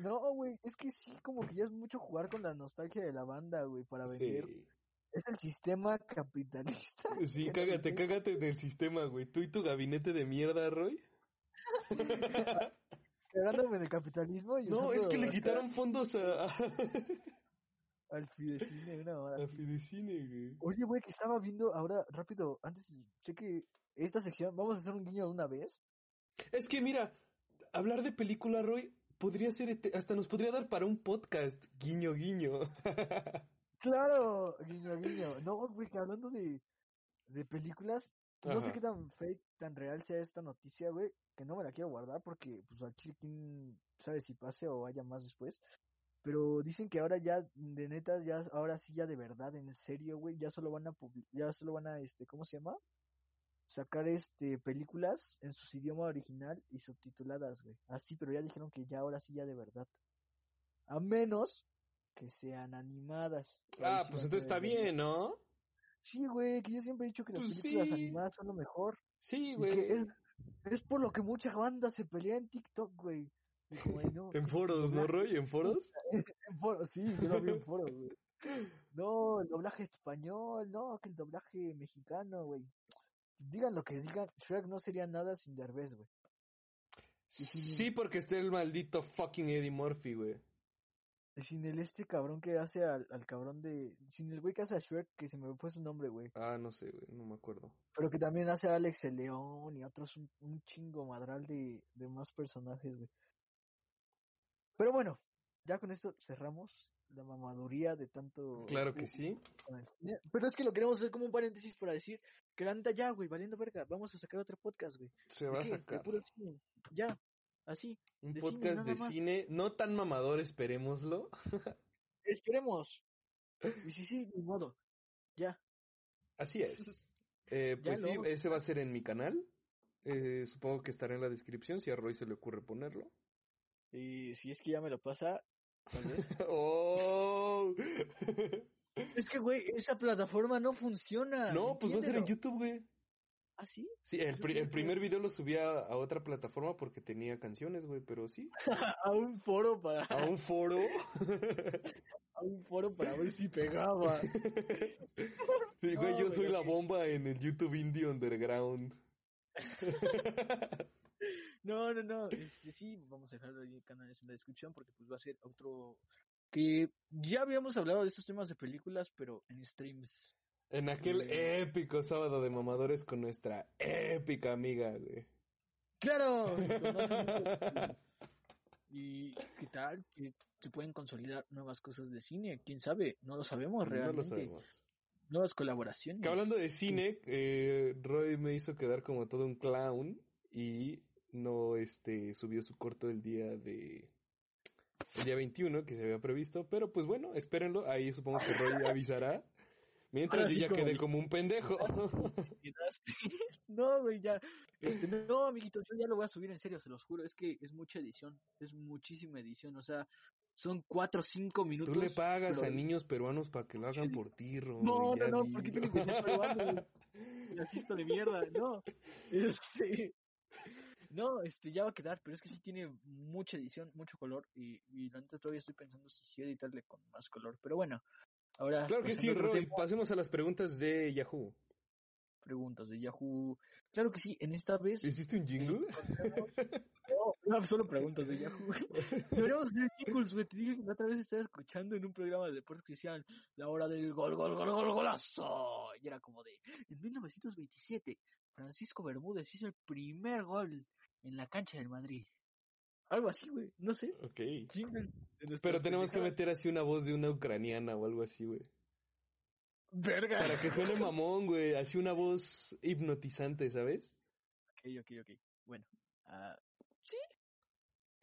no, güey, es que sí, como que ya es mucho jugar con la nostalgia de la banda, güey, para vender. Sí. Es el sistema capitalista. Sí, cágate, cágate del sistema, güey. Tú y tu gabinete de mierda, Roy. cagándome del capitalismo. Y No, es que le quitaron fondos a, Al Fidecine, una hora a así. Fidecine, güey. Oye, güey, que estaba viendo ahora, rápido, antes, sé que esta sección, vamos a hacer un guiño de una vez. Es que mira, hablar de película, Roy, podría ser, ete- hasta nos podría dar para un podcast, guiño, guiño. Claro, guiño, guiño. No, güey, que hablando de, de películas, no sé qué tan fake, tan real sea esta noticia, güey, que no me la quiero guardar porque, pues, al chile, quién sabe si pase o haya más después. Pero dicen que ahora ya, de neta, ya, ahora sí, ya de verdad, en serio, güey, ya solo van a, ya solo van a, este, ¿cómo se llama? Sacar, este, películas en su idioma original y subtituladas, güey. Así, pero ya dijeron que ya, ahora sí, ya de verdad. A menos que sean animadas. Ah, pues entonces está bien, ¿no? Sí, güey, que yo siempre he dicho que las Pues películas sí. animadas son lo mejor. Sí, güey. es, es por lo que mucha banda se pelea en TikTok, güey. No, En foros, ¿no, Roy? ¿En foros? en foro- sí, yo lo vi en foros, güey. No, el doblaje español, no, que el doblaje mexicano, güey. Digan lo que digan, Shrek no sería nada sin Derbez, güey. sí, porque está el maldito fucking Eddie Murphy, güey. Sin el este cabrón que hace al, al cabrón de... Sin el güey que hace a Shrek, que se me fue su nombre, güey. Ah, no sé, güey, no me acuerdo. Pero que también hace a Alex el León y otros un, un chingo madral de, de más personajes, güey. Pero bueno, ya con esto cerramos la mamaduría de tanto... Claro que sí. Pero es que lo queremos hacer como un paréntesis para decir que la neta ya, güey, valiendo verga, vamos a sacar otro podcast, güey. Se ¿De va a qué? De sacar puro cine. Ya, así. un de podcast de más. cine, no tan mamador, esperémoslo. Esperemos. Y si sí, ni modo. Ya. Así es. Eh, Ya pues sí, no. ese va a ser en mi canal. Eh, supongo que estará en la descripción si a Roy se le ocurre ponerlo. Y si es que ya me lo pasa, tal vez. ¡Oh! es que, güey, esa plataforma no funciona. no, pues va a ser en. YouTube, güey. ¿Ah, sí? Sí, el, pri- el primer video lo subí a, a otra plataforma porque tenía canciones, güey, pero sí. a un foro para A un foro. a un foro para ver si pegaba. Sí, güey, No, yo soy la bomba en el YouTube Indie Underground. No, no, no. Este sí, vamos a dejar ahí canales en la descripción porque pues va a ser otro que ya habíamos hablado de estos temas de películas, pero en streams. En aquel Eh. épico sábado de mamadores con nuestra épica amiga, güey. ¡Claro! ¿Y qué tal? Que se pueden consolidar nuevas cosas de cine. ¿Quién sabe? No lo sabemos No realmente. lo sabemos. Nuevas colaboraciones. Que hablando de cine, eh, Roy me hizo quedar como todo un clown y no este subió su corto el día de el día 21 que se había previsto, pero pues bueno, espérenlo, ahí supongo que Roy avisará. Mientras Ahora yo sí ya como quedé di- como un pendejo. No, güey, ya. Este, no, amiguitos, yo ya lo voy a subir en serio, se los juro. Es que es mucha edición, es muchísima edición. O sea, son cuatro o cinco minutos. Tú le pagas pero- a niños peruanos para que lo hagan por ti, Roy. No, no, no, dilo. porque tiene que ser peruano. Racista de mierda, no. Este. No, este, ya va a quedar, pero es que sí tiene mucha edición, mucho color. Y, y la neta todavía estoy pensando si sí editarle con más color. Pero bueno, ahora. Claro que sí, Roy. tema, Pasemos a las preguntas de Yahoo. preguntas de Yahoo. Claro que sí, en esta vez. ¿Hiciste un jingle? No, no, solo preguntas de Yahoo. Deberíamos hacer jingles, güey. Te dije que la otra vez estaba escuchando en un programa de deportes que decían la hora del gol, gol, gol, gol, golazo. Y era como de, en 1927, Francisco Bermúdez hizo el primer gol en la cancha del Madrid. Algo así, güey. No sé. Ok. Pero tenemos que meter así una voz de una ucraniana o algo así, güey. Verga. Para que suene mamón, güey. Así una voz hipnotizante, ¿sabes? Ok, ok, ok. Bueno. ah, sí.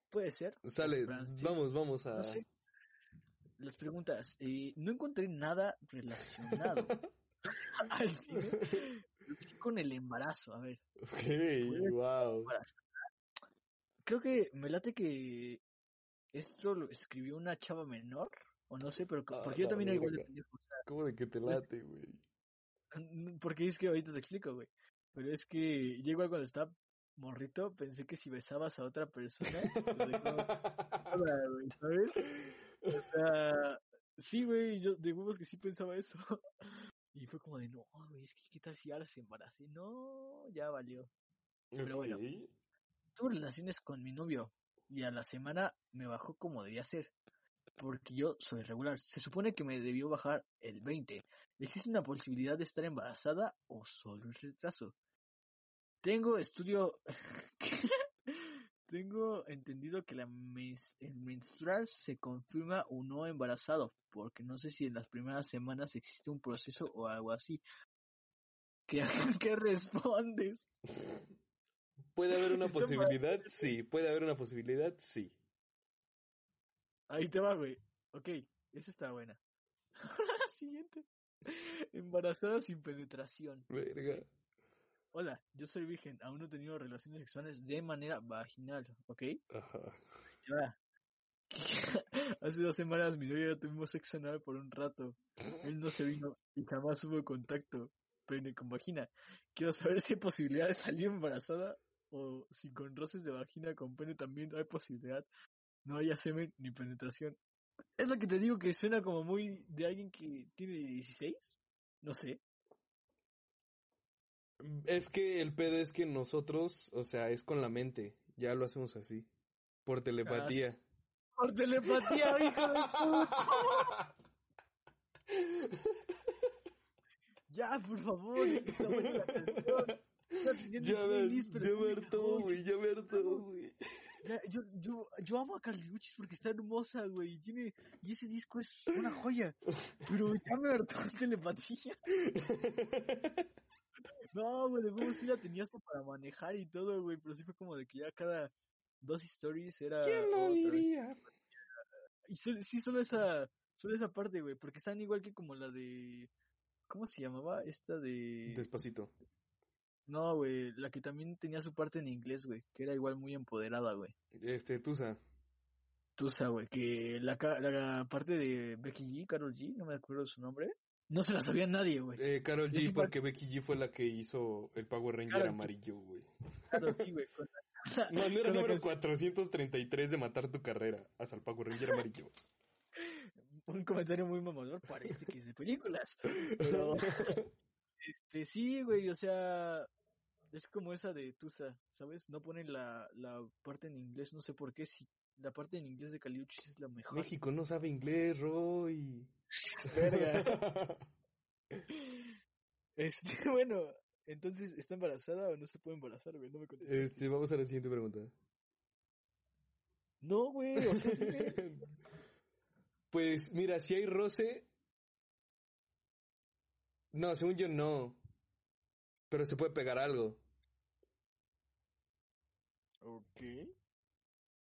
Puede ser. Sale, Francis, vamos, vamos a... No sé. Las preguntas. Eh, no encontré nada relacionado al cine. sí con el embarazo. A ver. Ok, wow. embarazo. Creo que me late que esto lo escribió una chava menor. O no sé, pero Ah, porque yo también era igual de pendejo. o ¿Cómo de que te late, güey? sea, porque es que ahorita te explico, güey. Pero es que yo igual cuando estaba morrito pensé que si besabas a otra persona, sola, güey, ¿sabes? O sea, sí, güey, yo de huevos que sí pensaba eso. Y fue como de, no, güey, es que qué tal si ahora se embaracé. No, ya valió. Pero bueno. Tuve relaciones con mi novio y a la semana me bajó como debía ser. Porque yo soy regular. Se supone que me debió bajar el 20. ¿Existe una posibilidad de estar embarazada o solo el retraso? Tengo estudio... Tengo entendido que la el menstrual se confirma o no embarazado, porque no sé si en las primeras semanas existe un proceso o algo así. ¿Qué, qué respondes? ¿Puede haber una posibilidad? Sí. ¿Puede haber una posibilidad? Sí. Ahí te va, güey. Ok, esa está buena. La siguiente. Embarazada sin penetración. Verga. Hola, yo soy virgen, aún no he tenido relaciones sexuales de manera vaginal, ¿ok? Ajá. Ahí te va. Hace dos semanas mi novio y yo tuvimos sexo anal por un rato. Él no se vino y jamás hubo contacto pene con vagina. Quiero saber si hay posibilidad de salir embarazada o si con roces de vagina con pene también hay posibilidad. No haya semen ni penetración. Es lo que te digo que suena como muy de alguien que tiene 16. No sé. Es que el pedo es que nosotros, o sea, es con la mente. Ya lo hacemos así. Por telepatía. Por telepatía, hijo de puta. Ya, por favor. Está buena la canción. Teniendo Ya me, pero ya me hartó, güey, ya me hartó, güey. Ya, yo, yo, yo amo a Carly Uchis porque está hermosa, güey. Y tiene, y ese disco es una joya. Pero ya me hartó la telepatía. No, güey, de huevo sí la tenía hasta para manejar y todo, güey. Pero sí fue como de que ya cada dos stories era. ¿Quién lo diría? Y sol- sí, solo esa, solo esa parte, güey. Porque están igual que como la de. ¿Cómo se llamaba? Esta de. Despacito. No, güey. La que también tenía su parte en inglés, güey. Que era igual muy empoderada, güey. Este, Tusa. Tusa, güey, que la, la parte de Becky G, Carol G, no me acuerdo su nombre, no se la sabía nadie, güey. Eh, Carol G, porque Becky G fue la que hizo el Power Ranger amarillo, güey. Carol G, güey. con la- No, no era número canción- 433 de matar tu carrera. Hasta el Power Ranger amarillo. Un comentario muy mamador, parece que es de películas. Pero, este, sí, güey, o sea, es como esa de Tusa, ¿sabes? No ponen la, la parte en inglés, no sé por qué, si la parte en inglés de Caliuchis es la mejor. México no sabe inglés, Roy. Verga. Este, bueno, entonces, ¿está embarazada o no se puede embarazar, güey? No me contestaste. Este, vamos a la siguiente pregunta. No, güey, o sea. Pues mira, si hay roce. No, según yo no. Pero se puede pegar algo. Ok.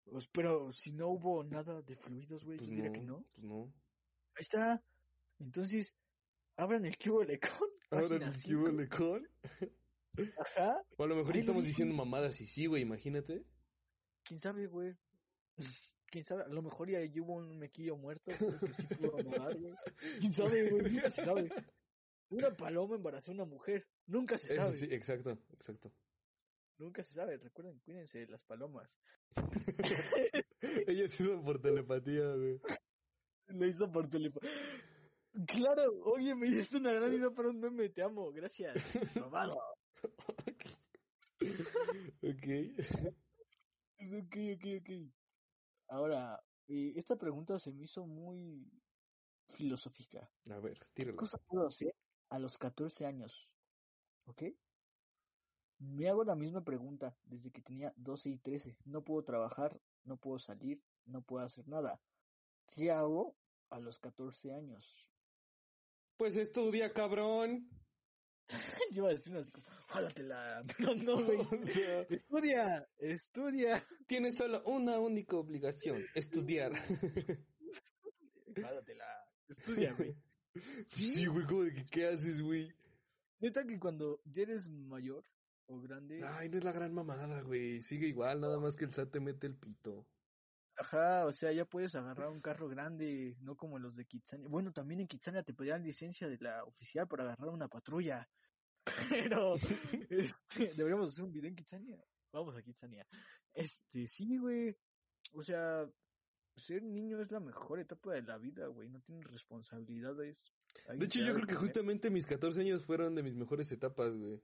Pues, pero si no hubo nada de fluidos, güey, Pues yo no, diría que no. Pues no. Ahí está. Entonces, abran el cubo. Ahora página el cubo lecón. Ajá. O a lo mejor lo estamos diciendo mamadas y sí, güey, imagínate. ¿Quién sabe, güey? ¿Quién sabe? A lo mejor ya hubo un mequillo muerto güey, que sí pudo nadar, güey. ¿Quién sabe, güey? Nunca se sabe. Una paloma embarazó a una mujer. Nunca se Eso sabe. sí, exacto, exacto. Nunca se sabe. Recuerden, cuídense de las palomas. Ella se hizo por telepatía, güey. Lo hizo por teléfono. Claro, oye, me diste una gran idea para un meme, te amo, gracias. Robado. ok. Ok, ok, ok. Ahora, eh, esta pregunta se me hizo muy filosófica. A ver, ¿Qué tíralo. cosa puedo hacer a los 14 años? ¿Ok? Me hago la misma pregunta desde que tenía 12 y 13. No puedo trabajar, no puedo salir, no puedo hacer nada. ¿Qué hago a los 14 años? Pues estudia, cabrón. Yo iba a decir una jálatela, pero no, güey. O sea, Estudia, estudia. tienes solo una única obligación, estudiar. Jálatela, estudia, güey. Sí, güey, como de que, ¿qué haces, güey? Neta que cuando ya eres mayor o grande, Ay, no es la gran mamada, güey. Sigue igual, nada más que el SAT te mete el pito. ajá, o sea, ya puedes agarrar un carro grande, no como los de Kitsania. Bueno, también en Kitsania te pedían licencia de la oficial para agarrar una patrulla. Pero, este, deberíamos hacer un video en Kitsania. Vamos a Kitsania. Este, sí, güey. O sea, ser niño es la mejor etapa de la vida, güey. No tienes responsabilidades. De hecho, yo creo que justamente mis 14 años fueron de mis mejores etapas, güey.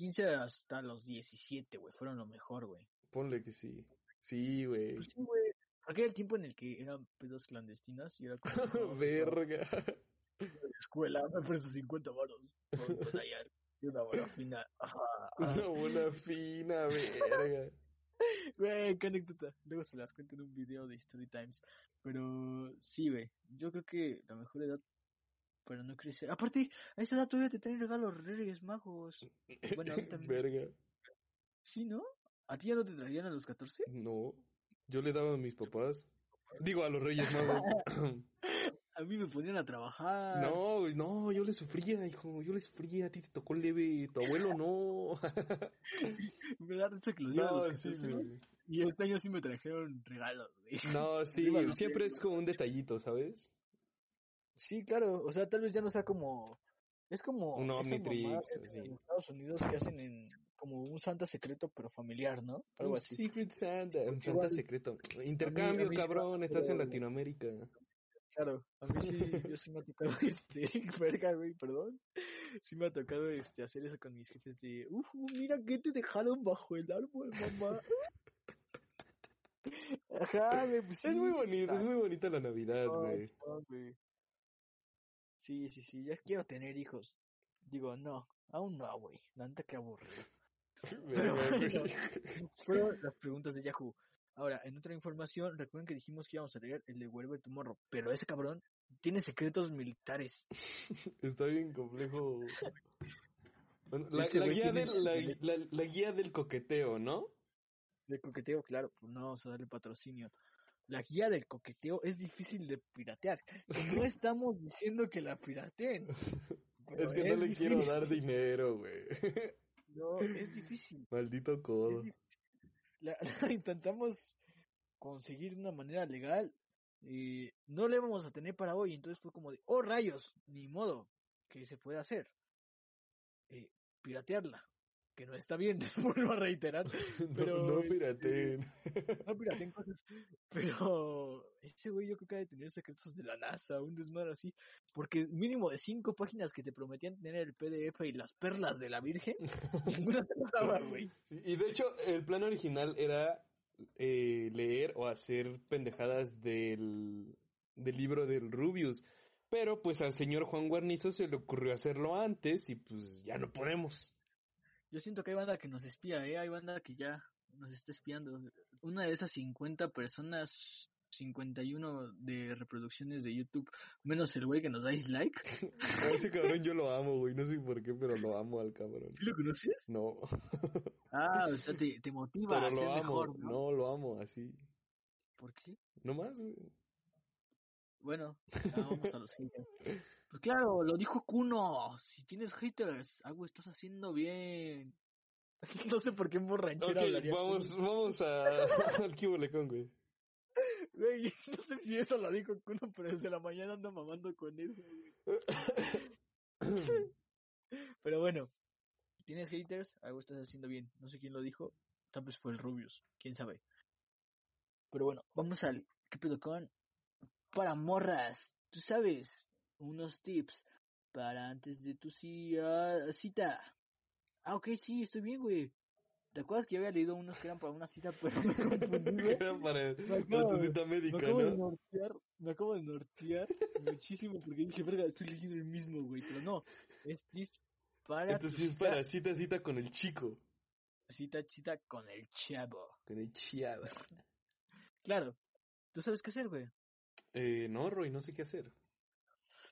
15 hasta los 17, güey, fueron lo mejor, güey. Ponle que sí. Sí, güey. Pues sí, güey. Porque era el tiempo en el que eran pedas clandestinas y era como... Verga. escuela, me presto 50 varos. una bola fina. Una bola fina, verga. Güey, qué anécdota. Luego se las cuento en un video de Story Times. Pero sí, güey. Yo creo que la mejor edad para no crecer. Aparte, a esa edad todavía te traen regalos Reyes Magos. Bueno, a mí también. Verga. Sí, ¿no? ¿A ti ya no te traían a los 14? No. Yo le daba a mis papás. Digo, a los Reyes Magos. A mí me ponían a trabajar. No, güey, no, yo le sufría, hijo, yo le sufría, a ti te tocó leve, tu abuelo no. Me da risa que lo digan a los sí, 14, ¿no? güey. Y este año sí me trajeron regalos, güey. No, sí, siempre es como un detallito, ¿sabes? Sí, claro. O sea, tal vez ya no sea como... Es como... Un Omnitrix, así. En Estados Unidos que hacen en como un Santa secreto, pero familiar, ¿no? Algo Un así. Secret Santa, un Santa igual- secreto. Intercambio, mí cabrón, estás en Latinoamérica. Claro, a mí sí, yo sí me ha tocado, este, verga, güey, perdón. Sí me ha tocado, este, hacer eso con mis jefes de, uff, mira que te dejaron bajo el árbol, mamá. Ajá, güey, pues sí. Es muy bonito, es muy bonita la Navidad, güey. no. Sí, sí, sí, ya quiero tener hijos. Digo, no, aún no, güey, la neta que aburrido. Pero fueron las preguntas de Yahoo. Ahora, en otra información, recuerden que dijimos que íbamos a leer el de de Tomorrow, pero ese cabrón tiene secretos militares. Está bien complejo. Bueno, la, guía del, la, la- guía del coqueteo, ¿no? De coqueteo, claro, pues no vamos a darle patrocinio. La guía del coqueteo es difícil de piratear. No estamos diciendo que la pirateen. Es que no le quiero dar dinero, güey. No, es difícil. Maldito codo. la intentamos conseguir de una manera legal. Y no le vamos a tener para hoy. Entonces fue como de, oh rayos, ni modo, que se puede hacer? Eh, piratearla. Que no está bien, vuelvo a reiterar. No, pero, no este, pirateen. No pirateen cosas. Pero ese güey yo creo que ha de tener secretos de la NASA, un desmadre así. Porque mínimo de cinco páginas que te prometían tener el PDF y las perlas de la Virgen, ninguna te las daba, güey. Sí, y de hecho, el plan original era eh, leer o hacer pendejadas del, del libro del Rubius. Pero pues al señor Juan Guarnizo se le ocurrió hacerlo antes y pues ya no podemos. Yo siento que hay banda que nos espía, ¿eh? Hay banda que ya nos está espiando. Una de esas 50 personas, 51 de reproducciones de YouTube, menos el güey que nos da dislike. A ese cabrón yo lo amo, güey. No sé por qué, pero lo amo al cabrón. ¿Sí lo conoces? No, Ah, o sea, te, te motiva pero a ser mejor, ¿no? No, lo amo así. ¿Por qué? No más, güey. Bueno, ya vamos a los haters. Pues claro, lo dijo Kuno. Si tienes haters, algo estás haciendo bien. No sé por qué Ok, hablaría vamos, Kuno. vamos a, al Kibolecón, güey. Güey, no sé si eso lo dijo Kuno, pero desde la mañana anda mamando con eso. Pero bueno, si tienes haters, algo estás haciendo bien. No sé quién lo dijo. Tal vez fue el Rubius, quién sabe. Pero bueno, vamos al ¿qué pedo con? Para morras, tú sabes, unos tips para antes de tu ah, cita. Ah, ok, sí, estoy bien, güey. ¿Te acuerdas que yo había leído unos que eran para una cita, pero me confundí, güey? Era para, Me para tu acabo- cita Me médica, acabo de ¿no? nortear, me acabo de nortear muchísimo porque dije, verga, estoy leyendo el mismo, güey, pero no, es tips para Entonces es cita, para cita, cita con el chico. cita, cita con el chavo. Con el chiado. Claro, tú sabes qué hacer, güey, Eh, no, Roy, no sé qué hacer.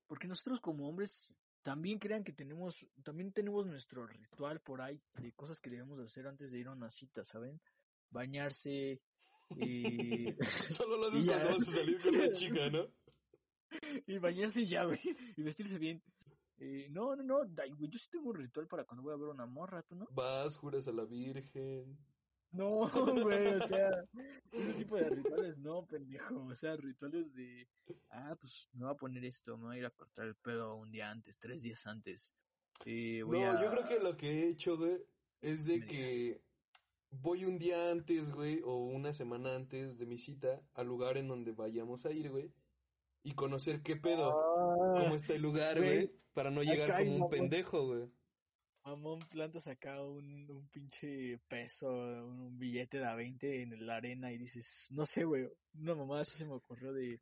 Porque nosotros como hombres también crean que tenemos, también tenemos nuestro ritual por ahí de cosas que debemos hacer antes de ir a una cita, ¿saben? Bañarse, y, Solo lo haces cuando vas a salir con una chica, ¿no? y bañarse ya, güey, y vestirse bien. Eh, no, no, no, güey, yo sí tengo un ritual para cuando voy a ver una morra, ¿tú no? Vas, juras a la Virgen. No, güey, o sea, ese tipo de rituales no, pendejo, o sea, rituales de, ah, pues me voy a poner esto, me voy a ir a cortar el pedo un día antes, tres días antes. Eh, voy No, a... yo creo que lo que he hecho, güey, es de que voy un día antes, güey, o una semana antes de mi cita al lugar en donde vayamos a ir, güey, y conocer qué pedo, Ah, cómo está el lugar, güey, para no llegar como un pendejo, güey. Mamón, plantas acá un, un pinche peso, un, un billete de a 20 en la arena y dices, no sé, güey, una mamá así se me ocurrió de,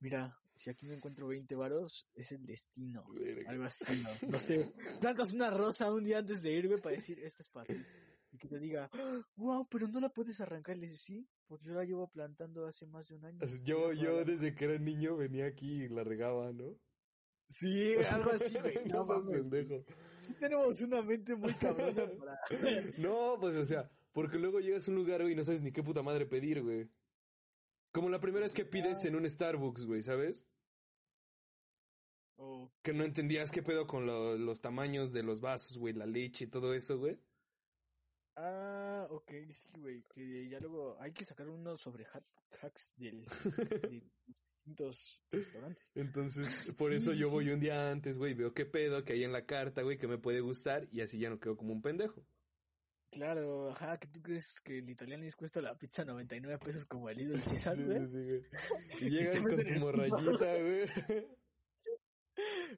mira, si aquí me encuentro 20 varos, es el destino. Verga. Algo así, ¿no? No sé. Plantas una rosa un día antes de ir, güey, para decir, esta es para ti. Y que te diga, wow, pero no la puedes arrancar. Y le dices, sí, porque yo la llevo plantando hace más de un año. Yo, yo desde que era niño venía aquí y la regaba, ¿no? Sí, algo así, güey. no No, pendejo. Sí tenemos una mente muy cabrona para... No, pues, o sea, porque luego llegas a un lugar, güey, y no sabes ni qué puta madre pedir, güey. Como la primera vez que pides en un Starbucks, güey, ¿sabes? Que no entendías qué pedo con lo- los tamaños de los vasos, güey, la leche y todo eso, güey. ah, ok, sí, güey. Que ya luego hay que sacar unos sobre hack- hacks del, de distintos restaurantes. Entonces, por Sí, eso yo voy un día antes, güey, veo qué pedo que hay en la carta, güey, que me puede gustar y así ya no quedo como un pendejo. Claro, ajá, que tú crees que el italiano les cuesta la pizza 99 pesos como el Caesar, Sí, güey. sí, sí, güey. Y llegas con tu morrayita, güey.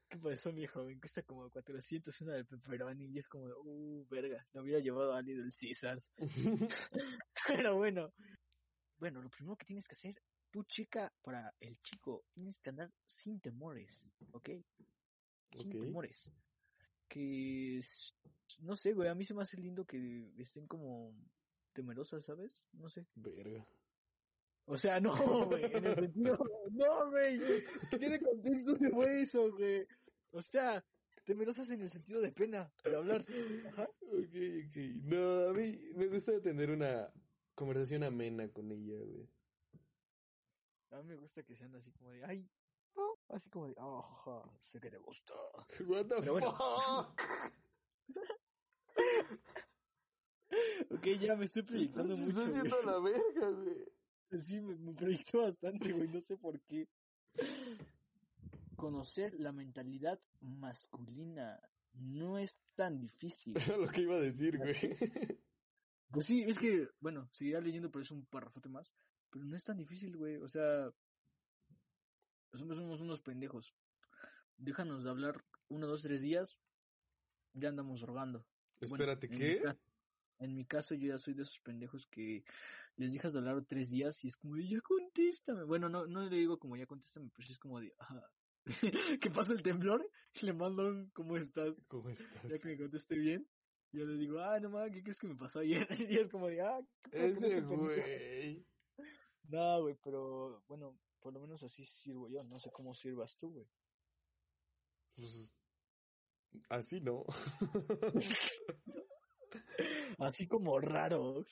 ¿Qué pasó, mi joven? Cuesta como 400 una de pepperoni y es como, uh, verga, lo hubiera llevado a Little Caesars. Pero bueno, bueno, lo primero que tienes que hacer, tu chica, para el chico, tienes que andar sin temores, ¿ok? Sin temores. Que, no sé, güey, a mí se me hace lindo que estén como temerosas, ¿sabes? No sé. Verga. O sea, no, güey, en el sentido, no, güey, ¿qué tiene contexto de fue eso, güey? O sea, temerosas en el sentido de pena de hablar. Ajá. Ok, ok. No, a mí me gusta tener una conversación amena con ella, güey. A mí me gusta que sean así como de, ay, no, así como de, jaja, sé que te gusta. What the Pero bueno. fuck? Ok, ya me estoy proyectando mucho, estás güey. a la verga, güey. Sí, me, me proyecté bastante, güey, no sé por qué. Conocer la mentalidad masculina no es tan difícil. Era lo que iba a decir, güey. Pues sí, es que, bueno, seguirá leyendo, pero es un parrafote más. Pero no es tan difícil, güey. O sea, somos, somos unos pendejos. Déjanos de hablar uno, dos, tres días, ya andamos rogando. Bueno, Espérate, en mi ¿qué? En mi caso, yo ya soy de esos pendejos que les dejas de hablar tres días y es como de, ya contéstame. Bueno, no, no le digo como ya contéstame, pero sí es como de. ¿Qué pasa el temblor? Le mando un, ¿cómo estás? ¿Cómo Ya estás? que me conteste bien. Yo le digo, ah, no mames, ¿qué crees que me pasó ayer? Y es como de, ah, ¿qué Ese este pendejo?" güey. No, güey, pero bueno, por lo menos así sirvo yo. No sé cómo sirvas tú, güey. Pues, así no. Así como raro.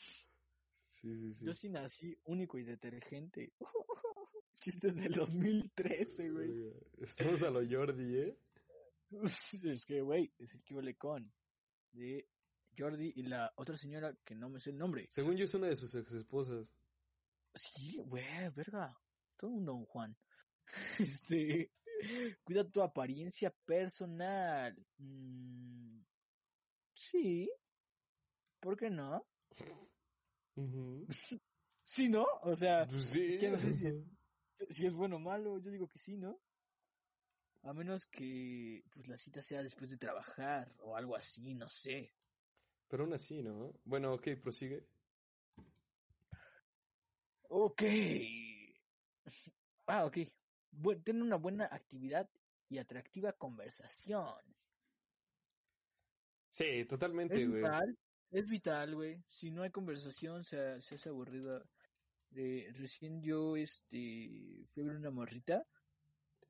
Sí, sí, sí. Yo sí nací único y detergente. Chistes del 2013, güey. Estamos a lo Jordi, ¿eh? Es que, güey, es el que con de Jordi y la otra señora que no me sé el nombre. Según yo es una de sus ex esposas. Sí, güey, verga. Todo un don Juan. Este, cuida tu apariencia personal. Mm, sí. ¿Por qué no? Sí, ¿no? O sea, Pues sí. es que no sé si- si es bueno o malo, yo digo que sí, ¿no? A menos que pues la cita sea después de trabajar o algo así, no sé. Pero aún así, ¿no? Bueno, ok, prosigue. Ok. Ah, ok. Bu- Ten una buena actividad y atractiva conversación. Sí, totalmente, Es güey. vital, es vital, güey. Si no hay conversación, se, se hace aburrida. Eh, recién yo, este, fui a ver una morrita.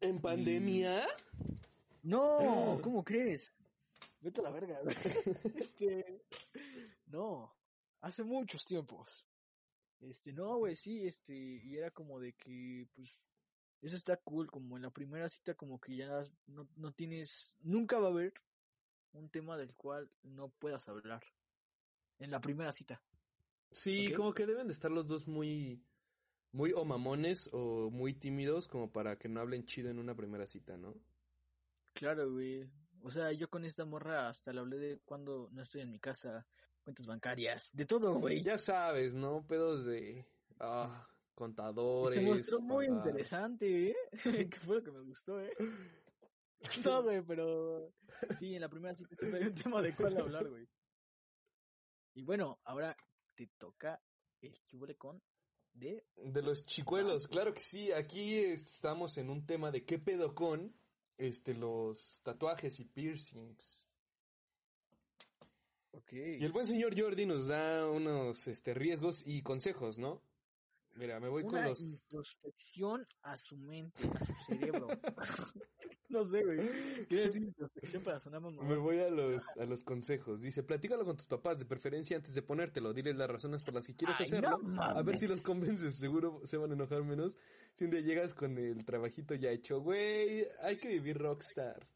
¿En pandemia? No, ¿cómo crees? Vete a la verga, güey. Este, no, hace muchos tiempos. Este, no, güey, sí, este, y era como de que, pues, eso está cool, como en la primera cita, como que ya no, no tienes, nunca va a haber un tema del cual no puedas hablar. En la primera cita. Sí, como que deben de estar los dos muy, muy o mamones o muy tímidos como para que no hablen chido en una primera cita, ¿no? Claro, güey. O sea, yo con esta morra hasta le hablé de cuando no estoy en mi casa, cuentas bancarias, de todo, güey. Ya sabes, ¿no? Pedos de ah, contadores. se mostró muy interesante, ¿eh? que fue lo que me gustó, ¿eh? No, güey, pero sí, en la primera cita siempre hay un tema de cuál hablar, güey. Y bueno, ahora te toca el chubole con de... De los chicuelos, claro que sí. Aquí estamos en un tema de qué pedo con este, los tatuajes y piercings. Ok. Y el buen señor Jordi nos da unos este, riesgos y consejos, ¿no? Mira, me voy con Una los... introspección a su mente, a su cerebro. no sé, güey. Quiero decir introspección para sonar más Me voy a los, a los consejos. Dice, platícalo con tus papás, de preferencia antes de ponértelo. Diles las razones por las que quieres Ay, hacerlo. no a ver si los convences. Seguro se van a enojar menos. Si un día llegas con el trabajito ya hecho, güey, hay que vivir rockstar.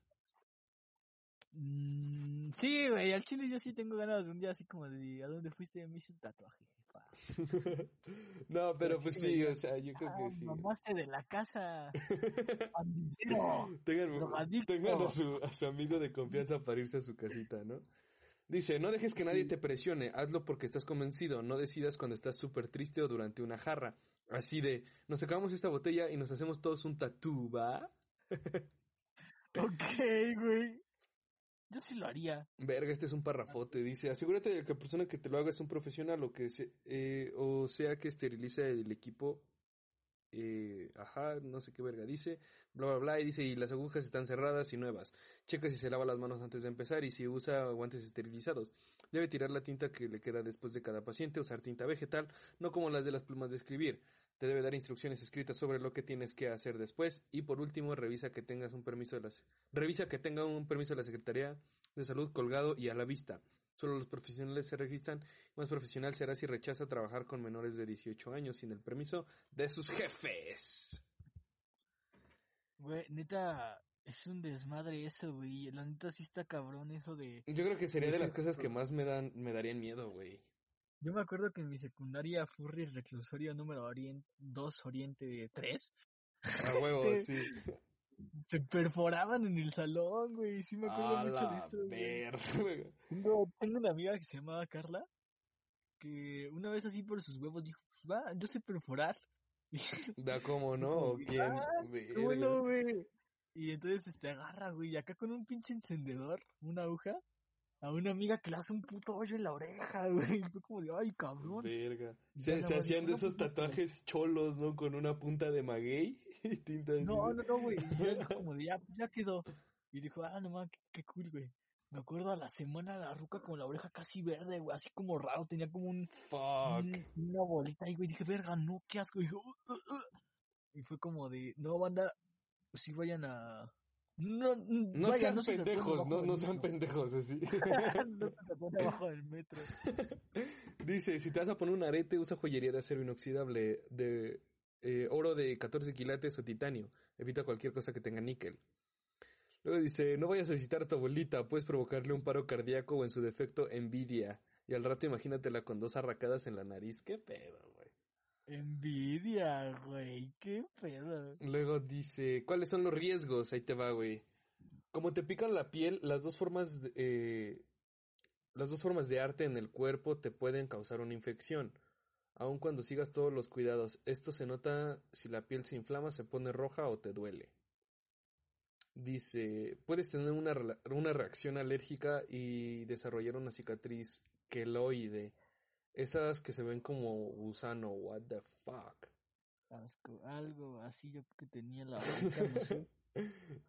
Mm, sí, güey, al chile yo sí tengo ganas de un día así como de, ¿a dónde fuiste? Me hice un tatuaje, jefa. no, pero Pero pues sí o sea, yo creo Ah, que sí. mamaste de la casa. Tengan, tengan a, su, a su amigo de confianza para irse a su casita, ¿no? Dice, no dejes que nadie te presione, hazlo porque estás convencido, no decidas cuando estás súper triste o durante una jarra. Así de, nos sacamos esta botella y nos hacemos todos un tatú, ¿va? Ok, güey. Yo lo haría. Verga, este es un parrafote. Dice, asegúrate de que la persona que te lo haga es un profesional o que se, eh, o sea que esteriliza el equipo. Eh, ajá, no sé qué verga dice, bla bla bla, y dice, y las agujas están cerradas y nuevas. Checa si se lava las manos antes de empezar y si usa guantes esterilizados. Debe tirar la tinta que le queda después de cada paciente, usar tinta vegetal, no como las de las plumas de escribir. Te debe dar instrucciones escritas sobre lo que tienes que hacer después. Y por último, revisa que tengas un permiso de las, revisa que tenga un permiso de la Secretaría de Salud colgado y a la vista. Solo los profesionales se registran. Más profesional será si rechaza trabajar con menores de 18 años sin el permiso de sus jefes. Güey, neta, es un desmadre eso, güey. La neta sí está cabrón eso de... Yo creo que sería de Ese- las cosas que más me dan, me darían miedo, güey. Yo me acuerdo que en mi secundaria Furry reclusorio número 2 Oriente 3 A huevo, Este- sí. se perforaban en el salón, güey. Sí me acuerdo A mucho de esto, güey. verga. Tengo, tengo una amiga que se llamaba Carla, que una vez así por sus huevos dijo, "Pues va, yo sé perforar. Da como no, ¿o quién? Ah, bueno, güey. Y entonces este agarra, güey, y acá con un pinche encendedor, una aguja, a una amiga que le hace un puto hoyo en la oreja, güey. Fue como de, ay, cabrón. Verga. Se, hacían de esos pues, tatuajes cholos, ¿no? Con una punta de maguey y tinta así No, no, no, güey. Y dijo como de, ya, ya quedó. Y dijo, ah, no mames, qué, qué cool, güey. Me acuerdo a la semana la ruca con la oreja casi verde, güey, así como raro, tenía como un, Fuck. un- una bolita ahí, güey. Dije, verga, no, qué asco. Y, dije, "Uh, uh, uh". y fue como de, no, banda, si vayan a. No, No vaya, sean no se pendejos, no, no sean pendejos así. no se tatúen debajo del metro. Dice, si te vas a poner un arete, usa joyería de acero inoxidable de eh, oro de 14 quilates o titanio. Evita cualquier cosa que tenga níquel. Luego dice, no vayas a visitar a tu abuelita, puedes provocarle un paro cardíaco o en su defecto envidia. Y al rato imagínatela con dos arracadas en la nariz. ¿Qué pedo? Envidia, güey, qué pedo. Luego dice, ¿cuáles son los riesgos? Ahí te va, güey. Como te pican la piel, las dos formas de, eh, las dos formas de arte en el cuerpo te pueden causar una infección. Aun cuando sigas todos los cuidados, esto se nota si la piel se inflama, se pone roja o te duele. Dice, puedes tener una, una reacción alérgica y desarrollar una cicatriz queloide. Esas que se ven como gusano, what the fuck. Asco, algo así yo que tenía la boca, no sé.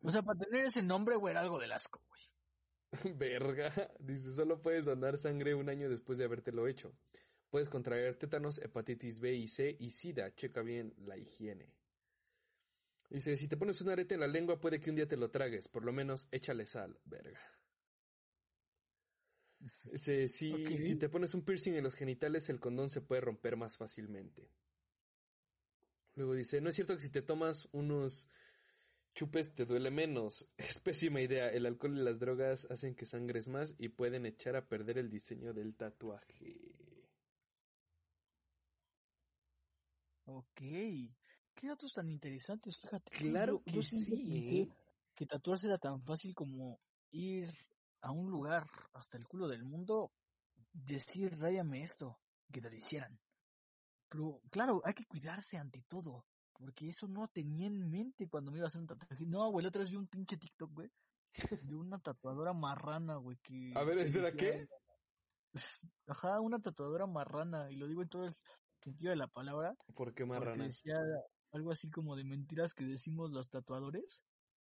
O sea, para tener ese nombre, güey, era algo del asco, güey. Verga. Dice, solo puedes donar sangre un año después de habértelo hecho. Puedes contraer tétanos, hepatitis B y C y SIDA. Checa bien la higiene. Dice, si te pones un arete en la lengua puede que un día te lo tragues. Por lo menos échale sal. Verga. Si, Ok. si te pones un piercing en los genitales el condón se puede romper más fácilmente. Luego dice, no es cierto que si te tomas unos chupes te duele menos. Es pésima idea. El alcohol y las drogas hacen que sangres más y pueden echar a perder el diseño del tatuaje. Ok. Qué datos tan interesantes, fíjate. Claro yo, que sí, ¿eh? que tatuarse era tan fácil como ir a un lugar hasta el culo del mundo, decir, ráyame esto, que te lo hicieran. Pero, claro, hay que cuidarse ante todo. Porque eso no tenía en mente cuando me iba a hacer un tatuaje. No, güey, la otra vez vi un pinche TikTok, güey. De una tatuadora marrana, güey, que... A ver, ¿eso era qué? Ajá, una tatuadora marrana, y lo digo en todo el sentido de la palabra. ¿Por qué Porque marrana? decía algo así como de mentiras que decimos los tatuadores.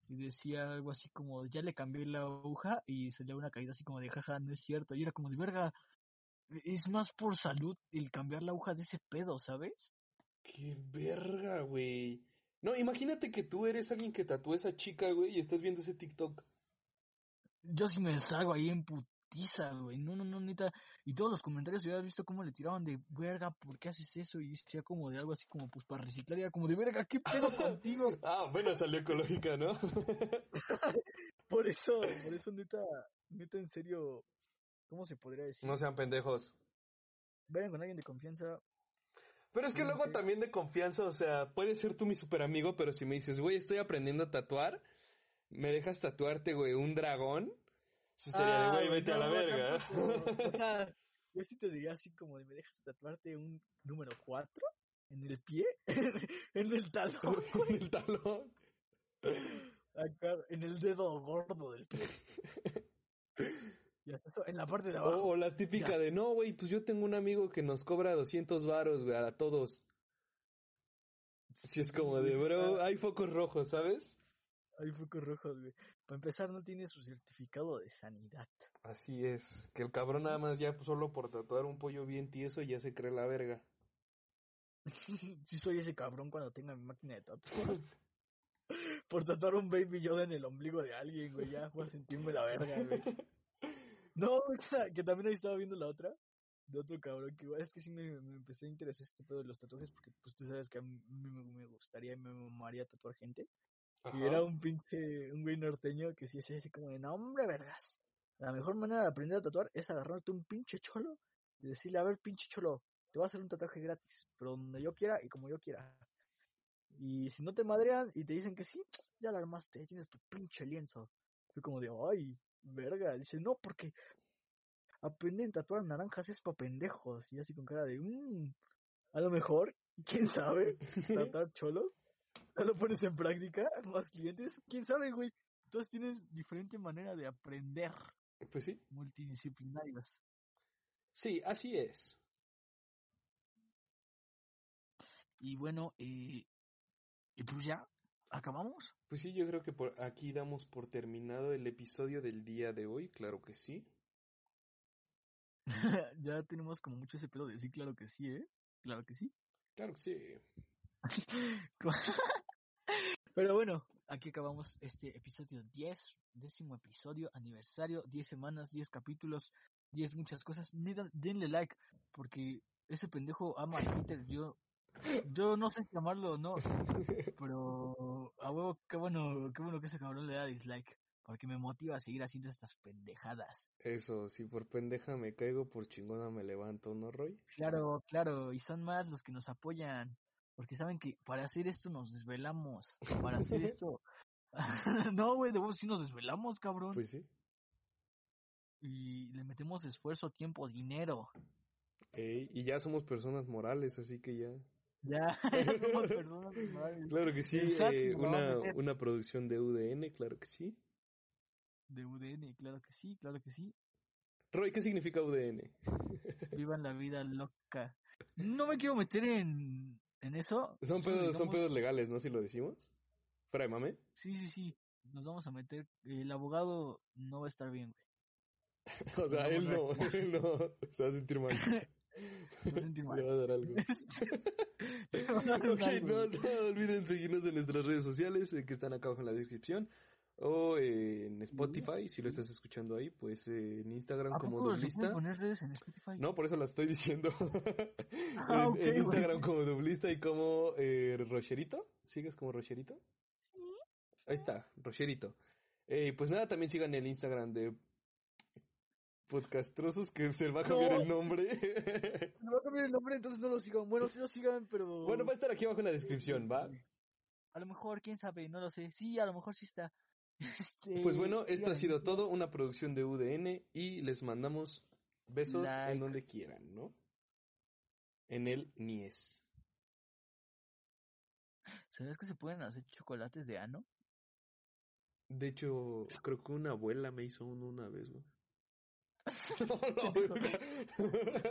Y decía algo así como, ya le cambié la aguja y salía una caída así como de, jaja, no es cierto. Y era como de, verga, es más por salud el cambiar la aguja de ese pedo, ¿sabes? ¡Qué verga, güey! No, imagínate que tú eres alguien que tatúa a esa chica, güey, y estás viendo ese TikTok. Yo sí me salgo ahí en putiza, güey. No, no, no, neta. Y todos los comentarios yo había visto cómo le tiraban de, verga, ¿por qué haces eso? Y decía como de algo así como, pues para reciclar. Y era como de, verga, ¿qué pedo contigo? Ah, bueno, salió ecológica, ¿no? Por eso, por eso, neta, neta, en serio, ¿cómo se podría decir? no sean pendejos. Vayan con alguien de confianza. Pero es que Sí, luego sí. también de confianza, o sea, puedes ser tú mi super amigo, pero si me dices, güey, estoy aprendiendo a tatuar, me dejas tatuarte, güey, un dragón, Sí sería de, güey, vete a la no, verga. tampoco. O sea, yo sí te diría así como de, ¿me dejas tatuarte un número 4 en el pie? en el talón, Con el talón. acá, en el dedo gordo del pie. Y hasta eso, en la parte de O, abajo. o la típica Ya. de, no, güey, pues yo tengo un amigo que nos cobra 200 varos, güey, a todos. Sí, es como de, bro, hay focos rojos, ¿sabes? Hay focos rojos, güey. Para empezar, no tiene su certificado de sanidad. Así es, que el cabrón nada más ya solo por tatuar un pollo bien tieso ya se cree la verga. sí soy ese cabrón cuando tenga mi máquina de tatuar. Por tatuar un baby Yoda en el ombligo de alguien, güey, ya voy a sentirme la verga, güey. No, que- que también ahí estaba viendo la otra, de otro cabrón, que igual es que sí me, me empecé a interesar este pedo de los tatuajes, porque pues tú sabes que a mí me, me gustaría y me mamaría tatuar gente. Y era un pinche, un güey norteño que sí hacía así como de, no hombre, vergas. La mejor manera de aprender a tatuar es agarrarte un pinche cholo y decirle, a ver, pinche cholo, te voy a hacer un tatuaje gratis, pero donde yo quiera y como yo quiera. Y si no te madrean y te dicen que sí, ya la armaste, tienes tu pinche lienzo. Fue como de, ay, verga. Dice, no, porque aprender a tatuar naranjas es pa' pendejos. Y así con cara de, mmm, a lo mejor, quién sabe, tatuar cholos. Ya lo pones en práctica, más clientes, quién sabe, güey. Todos tienes diferente manera de aprender, Pues sí. multidisciplinarios. Sí, así es. Y bueno, eh, y pues ya, acabamos. Pues sí, yo creo que por aquí damos por terminado el episodio del día de hoy, claro que sí. ya tenemos como mucho ese pedo de sí, claro que sí, ¿eh? Claro que sí. Claro que sí. Pero bueno, aquí acabamos este episodio 10, décimo episodio, aniversario, 10 semanas, 10 capítulos, 10 muchas cosas. Neta, denle like, porque ese pendejo ama a Twitter. Yo, yo no sé llamarlo o no, pero a huevo, qué bueno, qué bueno que ese cabrón le da dislike, porque me motiva a seguir haciendo estas pendejadas. Eso, si por pendeja me caigo, por chingona me levanto, ¿no, Roy? Claro, claro, y son más los que nos apoyan, porque saben que para hacer esto nos desvelamos, para hacer esto... no, güey, de vos sí nos desvelamos, cabrón. Pues sí. Y le metemos esfuerzo, tiempo, dinero. Ey, y ya somos personas morales, así que ya. Ya, somos personas normales. Claro que sí, Exacto, eh, una, una producción de UDN, claro que sí. De UDN, claro que sí, claro que sí. Roy, ¿qué significa UDN? Vivan la vida loca. No me quiero meter en, en eso. Son pedos, son digamos- pedos legales, ¿no? Si lo decimos. Fuera de mame. Sí, sí, sí. Nos vamos a meter. El abogado no va a estar bien, güey. O sea, él no, él no se va a sentir mal. Se va a sentir Le mal. va a dar algo. Le va a dar Ok, algo, no, güey. no olviden seguirnos en nuestras redes sociales eh, que están acá abajo en la descripción. O eh, en Spotify, si lo estás escuchando ahí, pues eh, en Instagram ¿A como se Dublista. poner redes en Spotify? No, por eso la estoy diciendo. Ah, en, Instagram como Dublista y como eh, Rocherito. ¿Sigues como Rocherito? Ahí está, Rocherito. Eh, pues nada, también sigan el Instagram de Podcastrosos, que se va a cambiar No. el nombre. Me va a cambiar el nombre, entonces no lo sigan. Bueno, sí lo sigan, pero... bueno, va a estar aquí abajo en la descripción, ¿va? A lo mejor, quién sabe, no lo sé. Sí, a lo mejor sí está. Este, Pues bueno, esto ha sido todo, una producción de UDN y les mandamos besos en donde quieran, ¿no? En el Nies. ¿Sabes que se pueden hacer chocolates de ano? De hecho, creo que una abuela me hizo uno una vez, güey.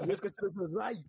Adiós, castrosos, bye.